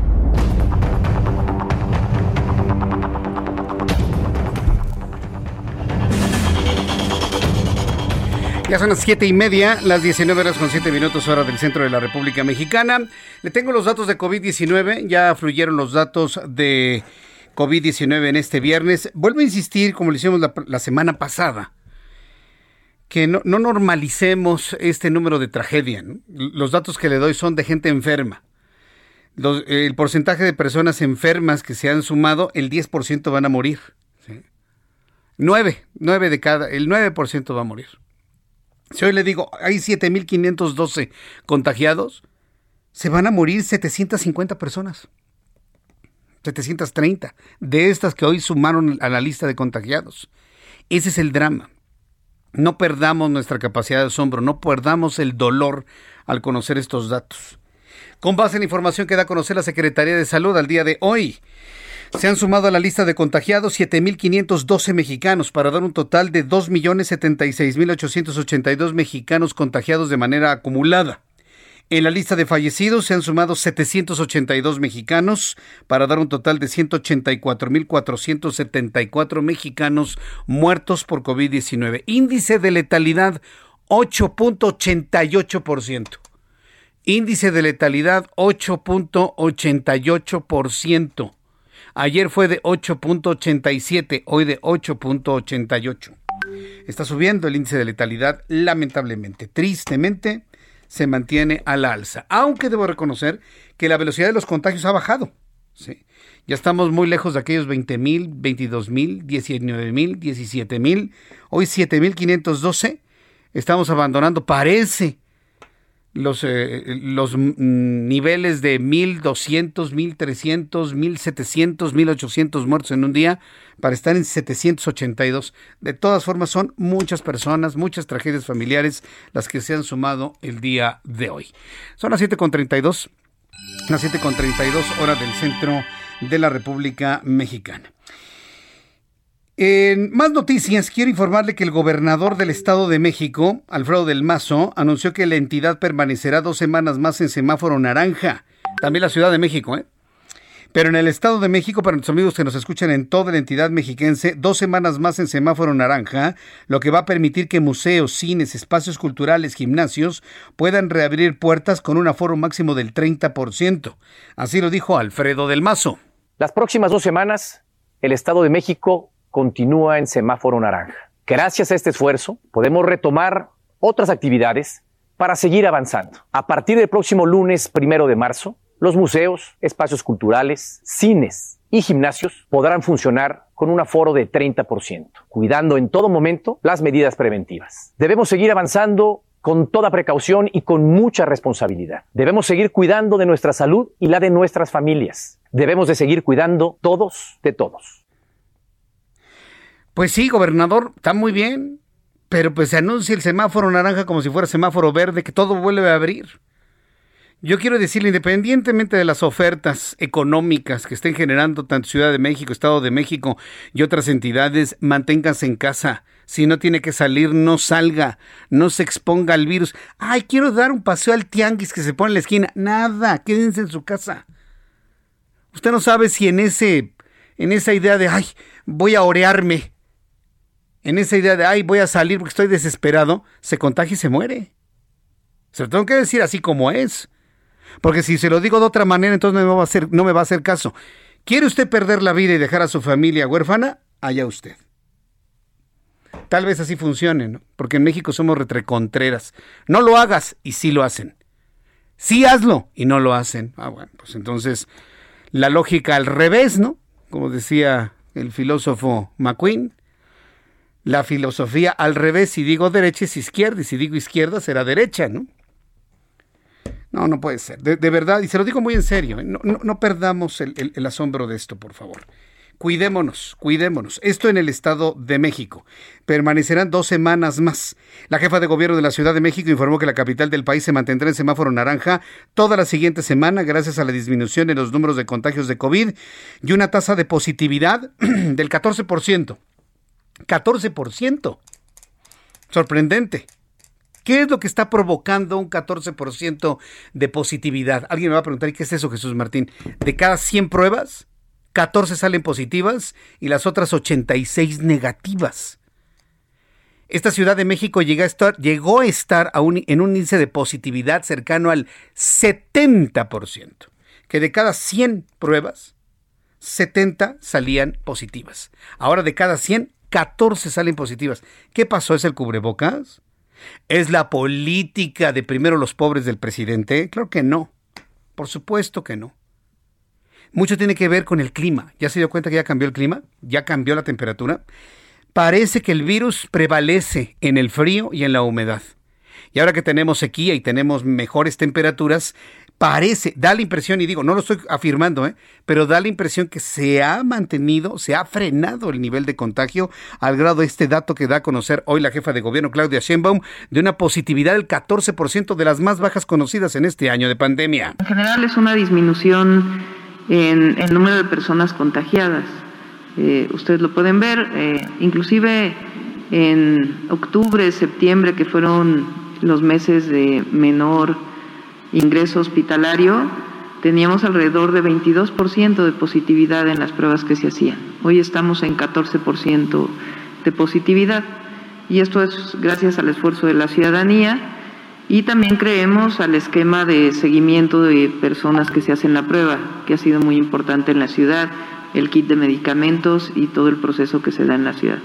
S1: Ya son las siete y media, las 19 horas con 7 minutos hora del centro de la República Mexicana. Le tengo los datos de COVID-19, ya fluyeron los datos de COVID-19 en este viernes. Vuelvo a insistir, como lo hicimos la, la semana pasada, que no, no, normalicemos este número de tragedia. Los datos que le doy son de gente enferma. El porcentaje de personas enfermas que se han sumado, el 10% van a morir. ¿sí? 9, 9 de cada, el 9% va a morir. Si hoy le digo, hay 7.512 contagiados, se van a morir 750 personas. 730 de estas que hoy sumaron a la lista de contagiados. Ese es el drama. No perdamos nuestra capacidad de asombro, no perdamos el dolor al conocer estos datos. Con base en la información que da a conocer la Secretaría de Salud al día de hoy, se han sumado a la lista de contagiados 7.512 mexicanos para dar un total de 2.076.882 mexicanos contagiados de manera acumulada. En la lista de fallecidos se han sumado 782 mexicanos para dar un total de 184.474 mexicanos muertos por COVID-19. Índice de letalidad 8.88%. Índice de letalidad 8.88%. Ayer fue de 8.87, hoy de 8.88. Está subiendo el índice de letalidad, lamentablemente. Tristemente, se mantiene a la alza. Aunque debo reconocer que la velocidad de los contagios ha bajado. ¿sí? Ya estamos muy lejos de aquellos 20 mil, 22 mil, 19 mil, 17 mil. Hoy 7 mil 512. Estamos abandonando, parece, los, eh, los niveles de 1.200, 1.300, 1.700, 1.800 muertos en un día para estar en 782. De todas formas, son muchas personas, muchas tragedias familiares las que se han sumado el día de hoy. Son las 7.32, las 7.32 horas del centro de la República Mexicana. En más noticias, quiero informarle que el gobernador del Estado de México, Alfredo del Mazo, anunció que la entidad permanecerá dos semanas más en semáforo naranja. También la Ciudad de México, ¿eh? Pero en el Estado de México, para nuestros amigos que nos escuchan en toda la entidad mexiquense, dos semanas más en semáforo naranja, lo que va a permitir que museos, cines, espacios culturales, gimnasios puedan reabrir puertas con un aforo máximo del 30%. Así lo dijo Alfredo del Mazo.
S24: Las próximas dos semanas, el Estado de México continúa en semáforo naranja. Gracias a este esfuerzo podemos retomar otras actividades para seguir avanzando. A partir del próximo lunes primero de marzo, los museos, espacios culturales, cines y gimnasios podrán funcionar con un aforo de 30%, cuidando en todo momento las medidas preventivas. Debemos seguir avanzando con toda precaución y con mucha responsabilidad. Debemos seguir cuidando de nuestra salud y la de nuestras familias. Debemos de seguir cuidando todos de todos.
S1: Pues sí, gobernador, está muy bien, pero pues se anuncia el semáforo naranja como si fuera semáforo verde, que todo vuelve a abrir. Yo quiero decirle, independientemente de las ofertas económicas que estén generando tanto Ciudad de México, Estado de México y otras entidades, manténganse en casa. Si no tiene que salir, no salga, no se exponga al virus. Ay, quiero dar un paseo al tianguis que se pone en la esquina. Nada, quédense en su casa. Usted no sabe si en ese, en esa idea de, ay, voy a orearme, en esa idea de, ay, voy a salir porque estoy desesperado, se contagia y se muere. Se lo tengo que decir así como es. Porque si se lo digo de otra manera, entonces no me va a hacer, no me va a hacer caso. ¿Quiere usted perder la vida y dejar a su familia huérfana? Allá usted. Tal vez así funcione, ¿no? Porque en México somos retrecontreras. No lo hagas y sí lo hacen. Sí hazlo y no lo hacen. Ah, bueno, pues entonces la lógica al revés, ¿no? Como decía el filósofo McQueen, la filosofía al revés, si digo derecha es izquierda y si digo izquierda será derecha, ¿no? No, no puede ser. De, verdad, y se lo digo muy en serio, ¿eh? no, perdamos el, el, asombro de esto, por favor. Cuidémonos, cuidémonos. Esto en el Estado de México. Permanecerán dos semanas más. La jefa de gobierno de la Ciudad de México informó que la capital del país se mantendrá en semáforo naranja toda la siguiente semana gracias a la disminución en los números de contagios de COVID y una tasa de positividad del 14%. 14%. Sorprendente. ¿Qué es lo que está provocando un 14% de positividad? Alguien me va a preguntar, ¿y qué es eso, Jesús Martín? De cada 100 pruebas, 14 salen positivas y las otras 86 negativas. Esta Ciudad de México llegó a estar, llegó a estar en un índice de positividad cercano al 70%, que de cada 100 pruebas, 70 salían positivas. Ahora de cada 100, 14 salen positivas. ¿Qué pasó? ¿Es el cubrebocas? ¿Es la política de primero los pobres del presidente? Claro que no. Por supuesto que no. Mucho tiene que ver con el clima. ¿Ya se dio cuenta que ya cambió el clima? ¿Ya cambió la temperatura? Parece que el virus prevalece en el frío y en la humedad. Y ahora que tenemos sequía y tenemos mejores temperaturas, parece, da la impresión, y digo, no lo estoy afirmando, ¿eh? pero da la impresión que se ha mantenido, se ha frenado el nivel de contagio al grado de este dato que da a conocer hoy la jefa de gobierno, Claudia Sheinbaum, de una positividad del 14% de las más bajas conocidas en este año de pandemia.
S25: En general es una disminución en el número de personas contagiadas. Eh, ustedes lo pueden ver, eh, inclusive en octubre, septiembre, que fueron los meses de menor ingreso hospitalario, teníamos alrededor de 22% de positividad en las pruebas que se hacían. Hoy estamos en 14% de positividad y esto es gracias al esfuerzo de la ciudadanía y también creemos al esquema de seguimiento de personas que se hacen la prueba, que ha sido muy importante en la ciudad, el kit de medicamentos y todo el proceso que se da en la ciudad.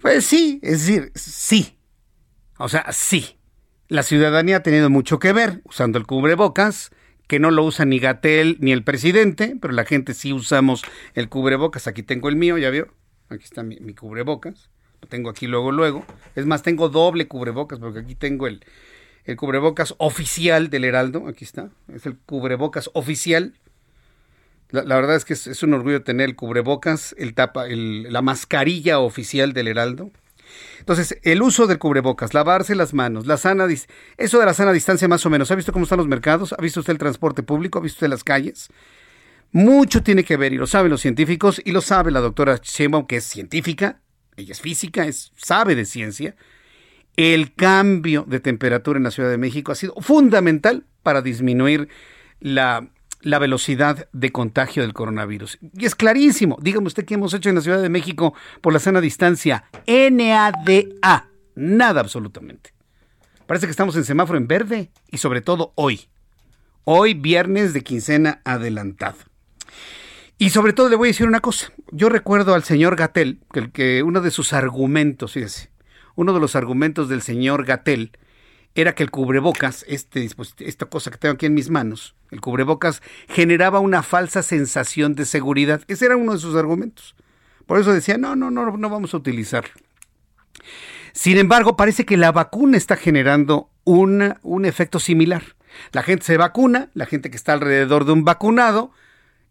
S1: Pues sí, es decir, sí. O sea, sí. La ciudadanía ha tenido mucho que ver usando el cubrebocas, que no lo usa ni Gatel ni el presidente, pero la gente sí usamos el cubrebocas. Aquí tengo el mío, ya vio. Aquí está mi, cubrebocas. Lo tengo aquí luego, luego. Es más, tengo doble cubrebocas porque aquí tengo el, el cubrebocas oficial del Heraldo, aquí está, es el cubrebocas oficial. La, verdad es que es, un orgullo tener el cubrebocas, el tapa, la mascarilla oficial del Heraldo. Entonces, el uso del cubrebocas, lavarse las manos, la sana eso de la sana distancia más o menos. ¿Ha visto cómo están los mercados? ¿Ha visto usted el transporte público? ¿Ha visto usted las calles? Mucho tiene que ver y lo saben los científicos y lo sabe la doctora Sheinbaum que es científica, ella es física, es, sabe de ciencia. El cambio de temperatura en la Ciudad de México ha sido fundamental para disminuir la la velocidad de contagio del coronavirus. Y es clarísimo. Dígame usted qué hemos hecho en la Ciudad de México por la sana distancia. NADA. Nada absolutamente. Parece que estamos en semáforo en verde y sobre todo hoy. Hoy viernes de quincena adelantado. Y sobre todo le voy a decir una cosa. Yo recuerdo al señor Gatel, que, que uno de sus argumentos, fíjese, uno de los argumentos del señor Gatel era que el cubrebocas, este, esta cosa que tengo aquí en mis manos, el cubrebocas generaba una falsa sensación de seguridad. Ese era uno de sus argumentos. Por eso decía, no, no, no, no vamos a utilizarlo. Sin embargo, parece que la vacuna está generando un, un efecto similar. La gente se vacuna, la gente que está alrededor de un vacunado,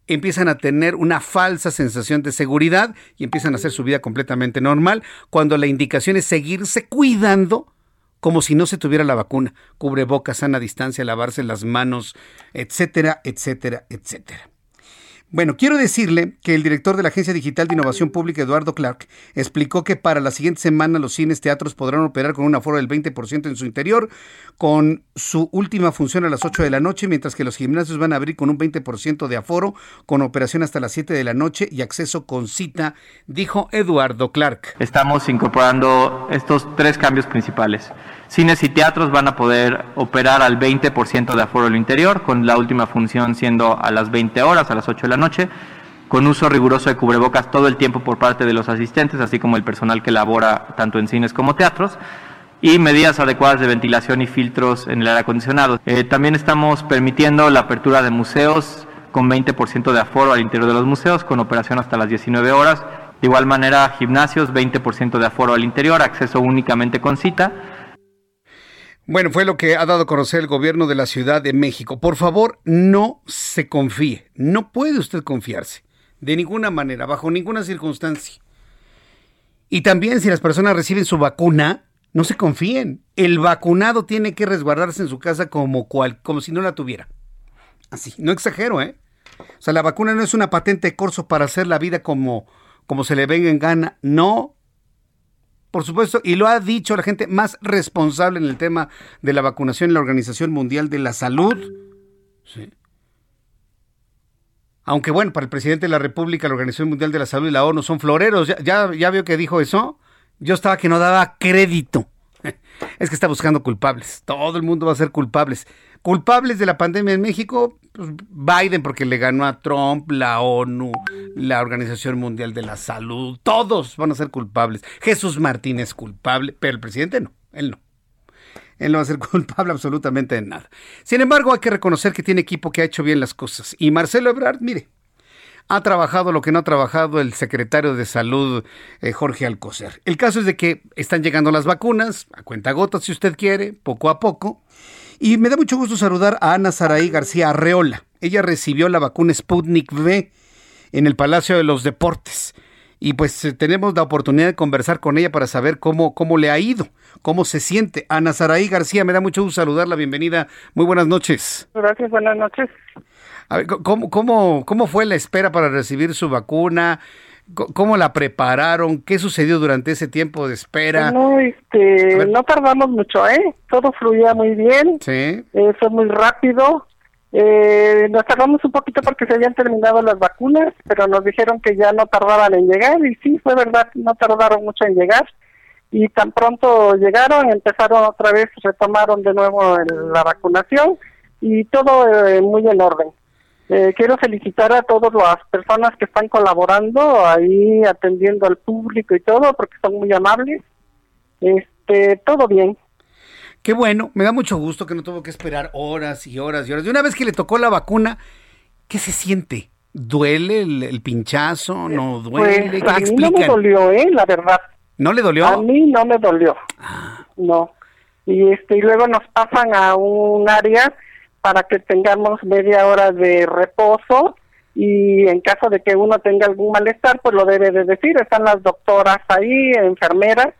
S1: empiezan a tener una falsa sensación de seguridad y empiezan a hacer su vida completamente normal, cuando la indicación es seguirse cuidando como si no se tuviera la vacuna, boca, sana distancia, lavarse las manos, etcétera, etcétera, etcétera. Bueno, quiero decirle que el director de la Agencia Digital de Innovación Pública, Eduardo Clark, explicó que para la siguiente semana los cines, teatros podrán operar con un aforo del 20% en su interior, con su última función a las 8 de la noche, mientras que los gimnasios van a abrir con un 20% de aforo, con operación hasta las 7 de la noche y acceso con cita, dijo Eduardo Clark.
S26: Estamos incorporando estos tres cambios principales. Cines y teatros van a poder operar al 20% de aforo al interior, con la última función siendo a las 20 horas, a las 8 de la noche, con uso riguroso de cubrebocas todo el tiempo por parte de los asistentes, así como el personal que labora tanto en cines como teatros y medidas adecuadas de ventilación y filtros en el aire acondicionado. Eh, también estamos permitiendo la apertura de museos con 20% de aforo al interior de los museos, con operación hasta las 19 horas. De igual manera, gimnasios, 20% de aforo al interior, acceso únicamente con cita
S1: bueno, fue lo que ha dado a conocer el gobierno de la Ciudad de México. Por favor, no se confíe. No puede usted confiarse. De ninguna manera, bajo ninguna circunstancia. Y también si las personas reciben su vacuna, no se confíen. El vacunado tiene que resguardarse en su casa como, cual, como si no la tuviera. Así, no exagero, ¿eh? O sea, la vacuna no es una patente de corso para hacer la vida como, como se le venga en gana. No, por supuesto, y lo ha dicho la gente más responsable en el tema de la vacunación en la Organización Mundial de la Salud. Aunque bueno, para el presidente de la República, la Organización Mundial de la Salud y la ONU son floreros. Ya, ya, ya vio que dijo eso. Yo estaba que no daba crédito. Es que está buscando culpables. Todo el mundo va a ser culpables. Culpables de la pandemia en México, pues Biden porque le ganó a Trump, la ONU, la Organización Mundial de la Salud, todos van a ser culpables. Jesús Martínez es culpable, pero el presidente no, él no. Él no va a ser culpable absolutamente de nada. Sin embargo, hay que reconocer que tiene equipo que ha hecho bien las cosas. Y Marcelo Ebrard, mire, ha trabajado lo que no ha trabajado el secretario de Salud, eh, Jorge Alcocer. El caso es de que están llegando las vacunas, a cuenta gotas si usted quiere, poco a poco. Y me da mucho gusto saludar a Ana Saraí García Arreola. Ella recibió la vacuna Sputnik V en el Palacio de los Deportes. Y pues eh, tenemos la oportunidad de conversar con ella para saber cómo, cómo le ha ido, cómo se siente. Ana Saraí García, me da mucho gusto saludarla. Bienvenida. Muy buenas noches.
S27: Gracias, buenas noches.
S1: A ver, ¿cómo, cómo, ¿Cómo fue la espera para recibir su vacuna? ¿Cómo la prepararon? ¿Qué sucedió durante ese tiempo de espera?
S27: No, este, no tardamos mucho, ¿eh? Todo fluía muy bien.
S1: Sí.
S27: Eh, fue muy rápido. Eh, nos tardamos un poquito porque se habían terminado las vacunas, pero nos dijeron que ya no tardaban en llegar y sí, fue verdad, no tardaron mucho en llegar. Y tan pronto llegaron, empezaron otra vez, retomaron de nuevo la vacunación y todo eh, muy en orden. Eh, quiero felicitar a todas las personas que están colaborando ahí atendiendo al público y todo porque son muy amables. Este, todo bien.
S1: Qué bueno, me da mucho gusto que no tuvo que esperar horas y horas y horas. De una vez que le tocó la vacuna, ¿qué se siente? ¿Duele el, pinchazo? ¿No duele?
S27: Pues, a mí no me dolió, ¿eh? La verdad.
S1: ¿No le dolió?
S27: A mí no me dolió. No. y este y luego nos pasan a un área para que tengamos media hora de reposo y en caso de que uno tenga algún malestar, pues lo debe de decir. Están las doctoras ahí, enfermeras,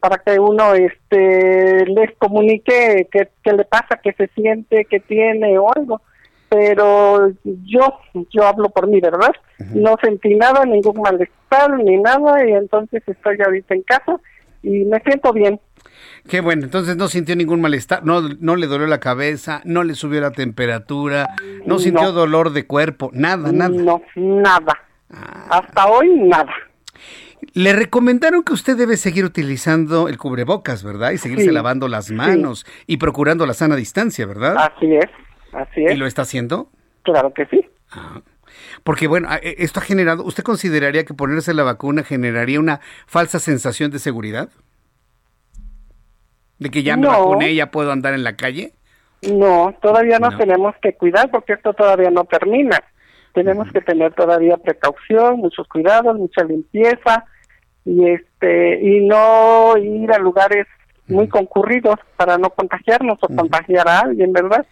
S27: para que uno este les comunique qué, qué le pasa, qué se siente, qué tiene o algo. Pero yo, yo hablo por mí, ¿verdad? No sentí nada, ningún malestar ni nada, y entonces estoy ahorita en casa y me siento bien.
S1: Qué bueno, entonces no sintió ningún malestar, no, no le dolió la cabeza, no le subió la temperatura, no sintió dolor de cuerpo, nada, nada.
S27: No, nada. Hasta hoy nada.
S1: Le recomendaron que usted debe seguir utilizando el cubrebocas, ¿verdad? Y seguirse
S27: Sí,
S1: lavando las manos y procurando la sana distancia, ¿verdad?
S27: Así es, así es.
S1: ¿Y lo está haciendo?
S27: Claro que sí.
S1: Porque bueno, e- esto ha generado, ¿usted consideraría que ponerse la vacuna generaría una falsa sensación de seguridad? ¿De que ya me
S27: No.
S1: vacuné, ya puedo andar en la calle?
S27: No, todavía nos
S1: No.
S27: tenemos que cuidar porque esto todavía no termina. Tenemos que tener todavía precaución, muchos cuidados, mucha limpieza y este y no ir a lugares muy concurridos para no contagiarnos o contagiar a alguien, ¿verdad?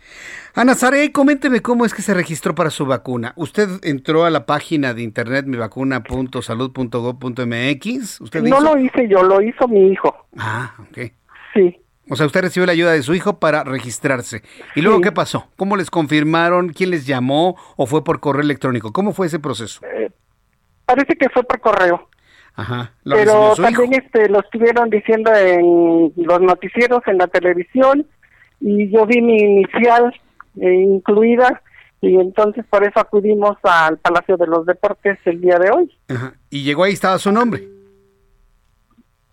S1: Ana Sarey, coménteme cómo es que se registró para su vacuna. ¿Usted entró a la página de internet mivacuna.salud.gov.mx? ¿Usted
S27: No
S1: hizo?
S27: lo hice yo, lo hizo mi hijo.
S1: Ah, ok.
S27: Sí.
S1: O sea, usted recibió la ayuda de su hijo para registrarse. ¿Y luego
S27: Sí.
S1: qué pasó? ¿Cómo les confirmaron? ¿Quién les llamó? ¿O fue por correo electrónico? ¿Cómo fue ese proceso?
S27: Parece que fue por correo.
S1: Ajá. ¿Lo
S27: pero
S1: hijo?
S27: también este lo estuvieron diciendo en los noticieros en la televisión y yo vi mi inicial eh, incluida y entonces por eso acudimos al Palacio de los Deportes el día de hoy.
S1: Ajá. Y llegó ahí, estaba su nombre.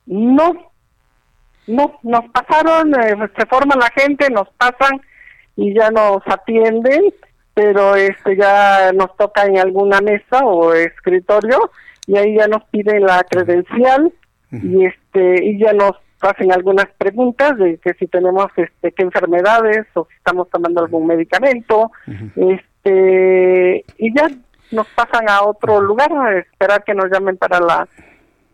S27: No, no, nos pasaron, eh, se forma la gente, nos pasan y ya nos atienden, pero este ya nos toca en alguna mesa o escritorio y ahí ya nos piden la credencial y este y ya nos hacen algunas preguntas de que si tenemos este qué enfermedades o si estamos tomando algún medicamento, este y ya nos pasan a otro lugar a esperar que nos llamen para la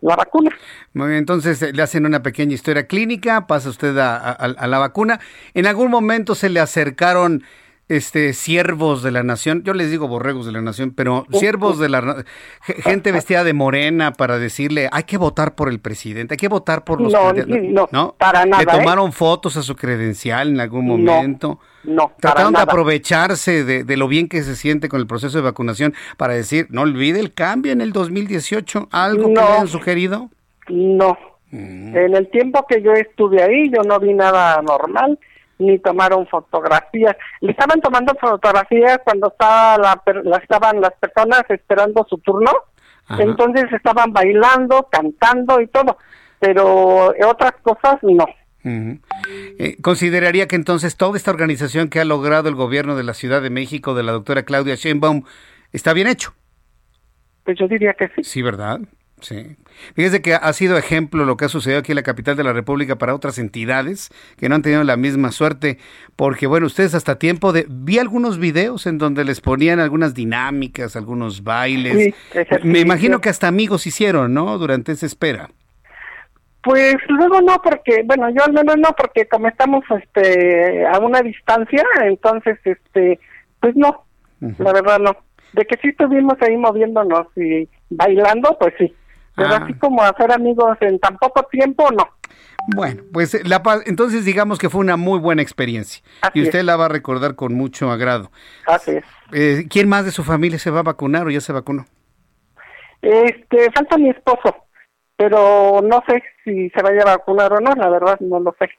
S27: la vacuna.
S1: Muy bien, entonces eh, le hacen una pequeña historia clínica, pasa usted a, a- a la vacuna. ¿En algún momento se le acercaron este siervos de la nación? Yo les digo borregos de la nación, pero siervos de la na- ge- gente vestida de morena para decirle, hay que votar por el presidente, hay que votar por los
S27: No,
S1: candidatos".
S27: no, para nada,
S1: ¿Le
S27: ¿eh?
S1: tomaron fotos a su credencial en algún
S27: No,
S1: momento?
S27: No,
S1: Trataron de aprovecharse de, de lo bien que se siente con el proceso de vacunación para decir, no olvide el cambio en el 2018, algo que
S27: No.
S1: le hayan sugerido.
S27: No. En el tiempo que yo estuve ahí, yo no vi nada normal, ni tomaron fotografías. Le estaban tomando fotografías cuando estaba la, la- estaban las personas esperando su turno, entonces estaban bailando, cantando y todo, pero otras cosas no.
S1: Eh, ¿Consideraría que entonces toda esta organización que ha logrado el gobierno de la Ciudad de México, de la doctora Claudia Sheinbaum, está bien hecho?
S27: Pues yo diría que sí.
S1: Sí, ¿verdad? Sí. Fíjese que ha sido ejemplo lo que ha sucedido aquí en la capital de la República para otras entidades que no han tenido la misma suerte, porque bueno, ustedes hasta tiempo de... Vi algunos videos en donde les ponían algunas dinámicas, algunos bailes.
S27: Sí.
S1: Me imagino que hasta amigos hicieron, ¿no? Durante esa espera.
S27: Pues luego no, porque, bueno, yo al menos no, porque como estamos este, a una distancia, entonces, este, pues no, la verdad no. De que sí estuvimos ahí moviéndonos y bailando, pues sí. Pero
S1: Ah.
S27: así como hacer amigos en tan poco tiempo, no.
S1: Bueno, pues eh, la paz, entonces digamos que fue una muy buena experiencia y usted la va a recordar con mucho agrado.
S27: Así es.
S1: Eh, ¿Quién más de su familia se va a vacunar o ya se vacunó?
S27: Este, falta mi esposo, pero no sé si se vaya a vacunar o no, la verdad no lo sé.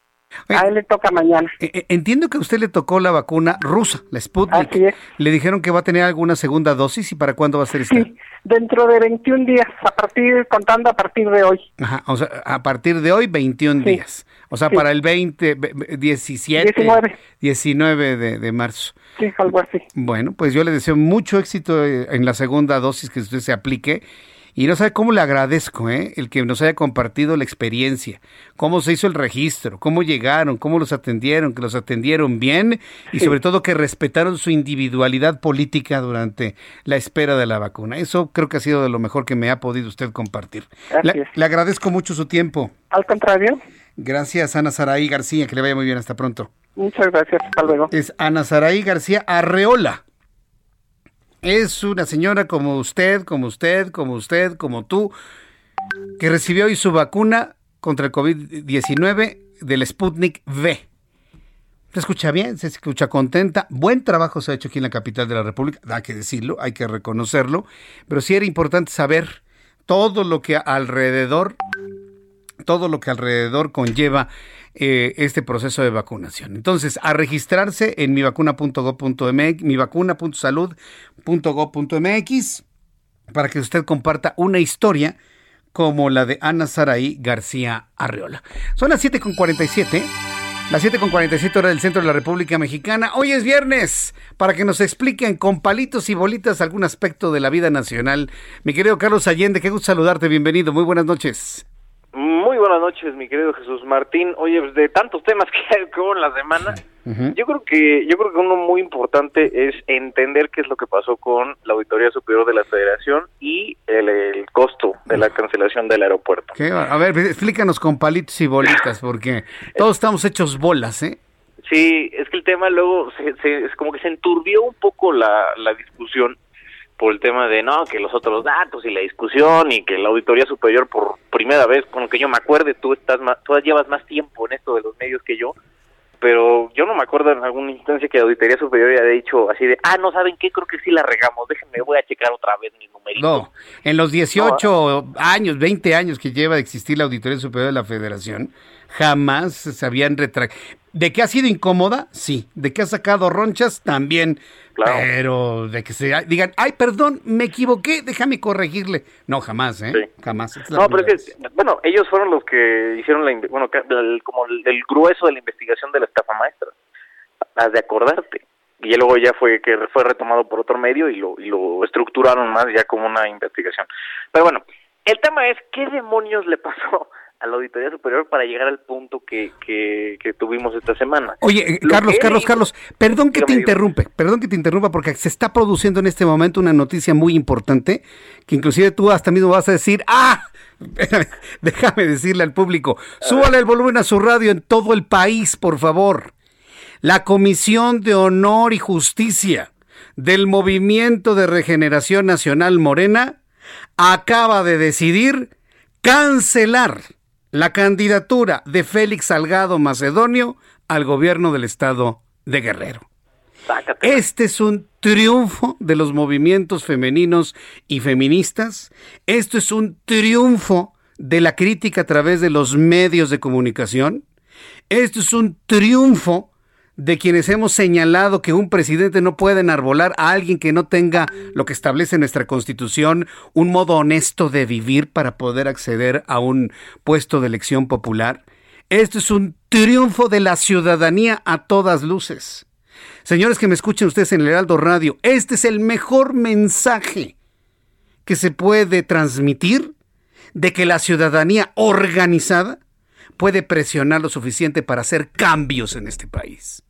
S27: A él le toca mañana.
S1: Eh, eh, Entiendo que a usted le tocó la vacuna rusa, la Sputnik. Le dijeron que va a tener alguna segunda dosis y para cuándo va a ser esta.
S27: Dentro de 21 días, a partir, contando a partir de hoy.
S1: Ajá, o sea, a partir de hoy 21
S27: Sí.
S1: días. O sea,
S27: Sí.
S1: para el 20, ve- ve- 17,
S27: 19.
S1: 19 de, de marzo.
S27: Sí, algo así.
S1: Bueno, pues yo le deseo mucho éxito eh, en la segunda dosis que usted se aplique. Y no sabe cómo le agradezco, ¿eh? El que nos haya compartido la experiencia, cómo se hizo el registro, cómo llegaron, cómo los atendieron, que los atendieron bien y sobre todo que respetaron su individualidad política durante la espera de la vacuna. Eso creo que ha sido de lo mejor que me ha podido usted compartir. Le, le agradezco mucho su tiempo.
S27: Al contrario.
S1: Gracias, Ana Saraí García, que le vaya muy bien, hasta pronto.
S27: Muchas gracias, hasta luego.
S1: Es Ana Saraí García Arreola. Es una señora como usted, como usted, como usted, como tú, que recibió hoy su vacuna contra el COVID-19 del Sputnik V. Se escucha bien, se escucha contenta. Buen trabajo se ha hecho aquí en la capital de la República, hay que decirlo, hay que reconocerlo, pero sí era importante saber todo lo que alrededor, todo lo que alrededor conlleva eh, este proceso de vacunación. Entonces, a registrarse en mivacuna.gov.mx, mivacuna.salud.gov.mx, para que usted comparta una historia como la de Ana Saraí García Arreola. Son las 7.47. Las 7.47 horas del centro de la República Mexicana. Hoy es viernes para que nos expliquen con palitos y bolitas algún aspecto de la vida nacional. Mi querido Carlos Allende, qué gusto saludarte, bienvenido, muy buenas noches.
S28: Muy buenas noches, mi querido Jesús Martín. Oye, pues, de tantos temas que hay en la semana, yo creo que yo creo que uno muy importante es entender qué es lo que pasó con la Auditoría Superior de la Federación y el, costo de la cancelación del aeropuerto.
S1: A ver, explícanos con palitos y bolitas, porque todos estamos hechos bolas, ¿eh?
S28: Sí, es que el tema luego se, es como que se enturbió un poco la, la discusión por el tema de no, que los otros datos y la discusión y que la auditoría superior por primera vez, con lo que yo me acuerde, tú estás más, tú llevas más tiempo en esto de los medios que yo, pero yo no me acuerdo en alguna instancia que la auditoría superior haya dicho así de, ah, no saben qué, creo que sí la regamos, déjenme, voy a checar otra vez mi numerito.
S1: No, en los 18 años, 20 años que lleva de existir la auditoría superior de la federación, jamás se habían retractado. ¿De qué ha sido incómoda? Sí. ¿De qué ha sacado ronchas? También. Pero de que se digan, ay, perdón, me equivoqué, déjame corregirle. No, jamás, ¿eh? Jamás.
S28: no, pero es que, bueno, ellos fueron los que hicieron la, bueno, como el, grueso de la investigación de la estafa maestra. Has de acordarte. Y luego ya fue que fue retomado por otro medio y lo, y lo estructuraron más ya como una investigación. Pero bueno, el tema es, ¿qué demonios le pasó a la Auditoría Superior para llegar al punto que, que, tuvimos esta semana.
S1: Oye, eh, Carlos, Carlos, Carlos, perdón que te interrumpe, perdón que te interrumpa porque se está produciendo en este momento una noticia muy importante que inclusive tú hasta mismo vas a decir, ah, déjame decirle al público, súbale el volumen a su radio en todo el país, por favor. La Comisión de Honor y Justicia del Movimiento de Regeneración Nacional Morena acaba de decidir cancelar la candidatura de Félix Salgado Macedonio al gobierno del estado de Guerrero. Este es un triunfo de los movimientos femeninos y feministas. Esto es un triunfo de la crítica a través de los medios de comunicación. Esto es un triunfo de quienes hemos señalado que un presidente no puede enarbolar a alguien que no tenga lo que establece nuestra constitución, un modo honesto de vivir para poder acceder a un puesto de elección popular. Esto es un triunfo de la ciudadanía a todas luces. Señores que me escuchen ustedes en el Heraldo Radio, este es el mejor mensaje que se puede transmitir de que la ciudadanía organizada puede presionar lo suficiente para hacer cambios en este país.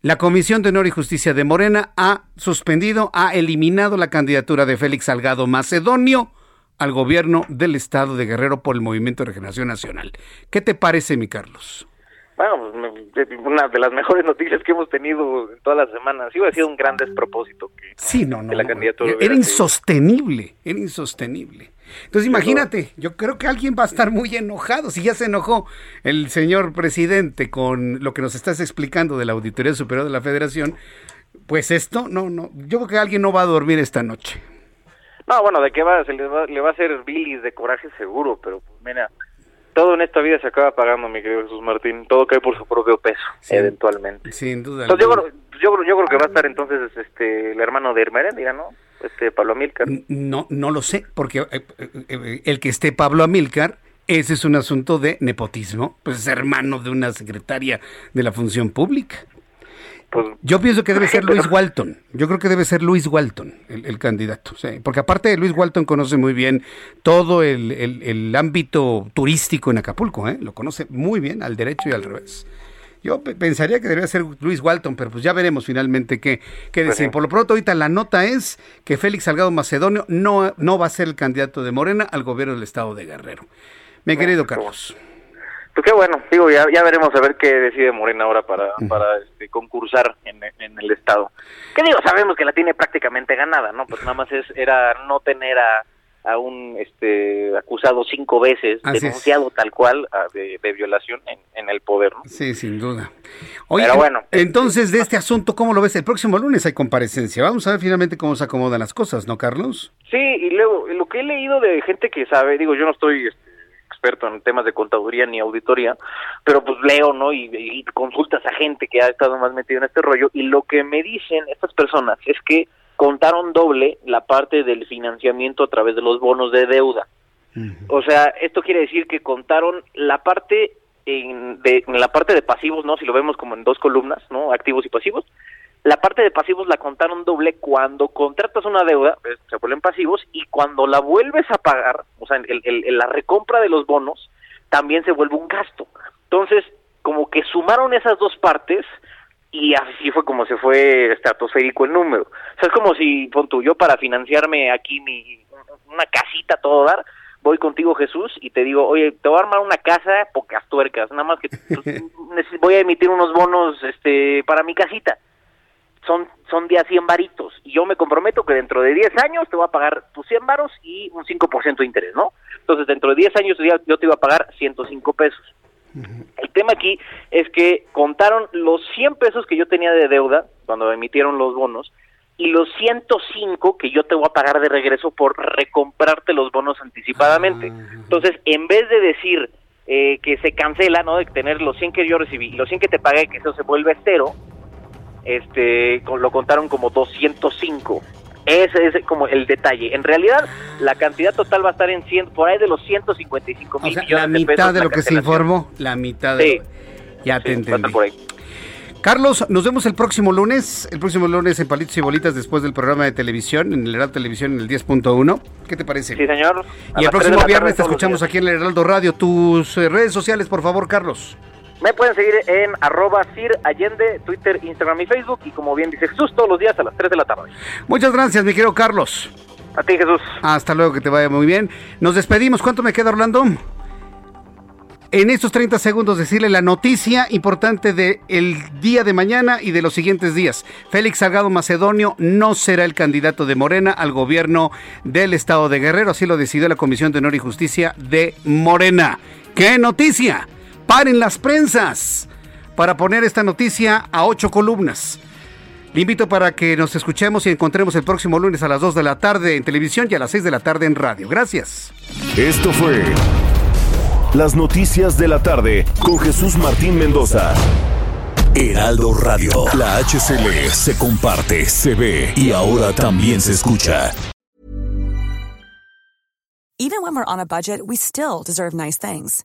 S1: La Comisión de Honor y Justicia de Morena ha suspendido, ha eliminado la candidatura de Félix Salgado Macedonio al gobierno del estado de Guerrero por el Movimiento de Regeneración Nacional. ¿Qué te parece, mi Carlos?
S28: Bueno, pues, una de las mejores noticias que hemos tenido en todas las semanas. Sí, ha sido un gran despropósito que,
S1: sí, no, no, la candidatura. Era insostenible, era insostenible. Entonces imagínate, yo creo que alguien va a estar muy enojado. Si ya se enojó el señor presidente con lo que nos estás explicando de la Auditoría Superior de la Federación, pues esto, no, no, yo creo que alguien no va a dormir esta noche.
S28: No, bueno, ¿de qué va? Se le va, le va a hacer bilis de coraje seguro, pero pues mira, todo en esta vida se acaba pagando, mi querido Jesús Martín. Todo cae por su propio peso, eventualmente.
S1: Sin duda.
S28: Entonces, yo, yo, yo, creo que va a estar entonces este el hermano de Hermeréndira, ¿no? Este Pablo Amílcar?
S1: No, no lo sé, porque eh, eh, el que esté Pablo Amílcar, ese es un asunto de nepotismo, pues es hermano de una secretaria de la función pública. Pues, yo pienso que debe ser Luis Walton. Yo creo que debe ser Luis Walton el, candidato. porque aparte de Luis Walton conoce muy bien todo el, el ámbito turístico en Acapulco. ¿eh? Lo conoce muy bien al derecho y al revés. Yo pensaría que debería ser Luis Walton, pero pues ya veremos finalmente qué, qué decir. Por lo pronto, ahorita la nota es que Félix Salgado Macedonio no, no va a ser el candidato de Morena al gobierno del estado de Guerrero. Mi querido Carlos.
S28: Pues qué bueno, digo, ya, ya veremos a ver qué decide Morena ahora para, para este, concursar en, en el Estado. Que digo, sabemos que la tiene prácticamente ganada, ¿no? Pues nada más es, era no tener a a un este acusado cinco veces, denunciado tal cual de, violación en, el poder.
S1: Sí, sin duda. Oye, Pero bueno. Entonces, de este asunto, ¿cómo lo ves? El próximo lunes hay comparecencia. Vamos a ver finalmente cómo se acomodan las cosas, ¿no, Carlos?
S28: Sí, y luego, lo que he leído de gente que sabe, digo, yo no estoy este, experto en temas de contaduría ni auditoría, pero pues leo, ¿no? Y, y consultas a gente que ha estado más metido en este rollo, y lo que me dicen estas personas es que contaron doble la parte del financiamiento a través de los bonos de deuda. O sea, esto quiere decir que contaron la parte en, de, en la parte de pasivos, ¿no? Si lo vemos como en dos columnas, ¿no? Activos y pasivos. La parte de pasivos la contaron doble cuando contratas una deuda, pues, se vuelven pasivos, y cuando la vuelves a pagar, o sea, el, la recompra de los bonos, también se vuelve un gasto. Entonces, como que sumaron esas dos partes y así fue como se fue estratosférico el número. O sea, es como si, pon tú, yo para financiarme aquí mi una casita todo dar, voy contigo Jesús y te digo, oye, te voy a armar una casa, pocas tuercas, nada más que voy a emitir unos bonos este para mi casita. Son son de a 100 varitos y yo me comprometo que dentro de 10 años te voy a pagar tus 100 varos y un 5% de interés, ¿no? Entonces, dentro de 10 años yo te iba a pagar 105 pesos. El tema aquí es que contaron los 100 pesos que yo tenía de deuda cuando emitieron los bonos y los 105 que yo te voy a pagar de regreso por recomprarte los bonos anticipadamente. Ah, Entonces, en vez de decir eh, que se cancela, ¿no? De tener los 100 que yo recibí y los 100 que te pagué, que eso se vuelve cero, este, lo contaron como 205. Ese es como el detalle. En realidad, la cantidad total va a estar en 100, por ahí de los 155 mil millones
S1: la mitad de, lo que se informó, la mitad de... Ya te entendí. Carlos, nos vemos el próximo lunes, el próximo lunes en Palitos y Bolitas después del programa de televisión, en el Heraldo Televisión en el 10.1. ¿Qué te parece?
S28: Sí, señor.
S1: y el próximo viernes te escuchamos aquí en el Heraldo Radio. Tus eh, redes sociales, por favor, Carlos.
S28: Me pueden seguir en arroba Sir Allende, Twitter, Instagram y Facebook. Y como bien dice Jesús, todos los días a las 3 de la tarde.
S1: Muchas gracias, mi querido Carlos.
S28: A ti, Jesús.
S1: Hasta luego, que te vaya muy bien. Nos despedimos. ¿Cuánto me queda, Orlando? En estos 30 segundos decirle la noticia importante del día de mañana y de los siguientes días. Félix Salgado Macedonio no será el candidato de Morena al gobierno del estado de Guerrero, así lo decidió la Comisión de Honor y Justicia de Morena. ¡Qué noticia! Paren las prensas para poner esta noticia a ocho columnas. Le invito para que nos escuchemos y encontremos el próximo lunes a las 2 de la tarde en televisión y a las 6 de la tarde en radio. Gracias.
S11: Esto fue Las Noticias de la Tarde con Jesús Martín Mendoza. Heraldo Radio. La HCL se comparte, se ve y ahora también se escucha.
S29: Even when we're on a budget, we still deserve nice things.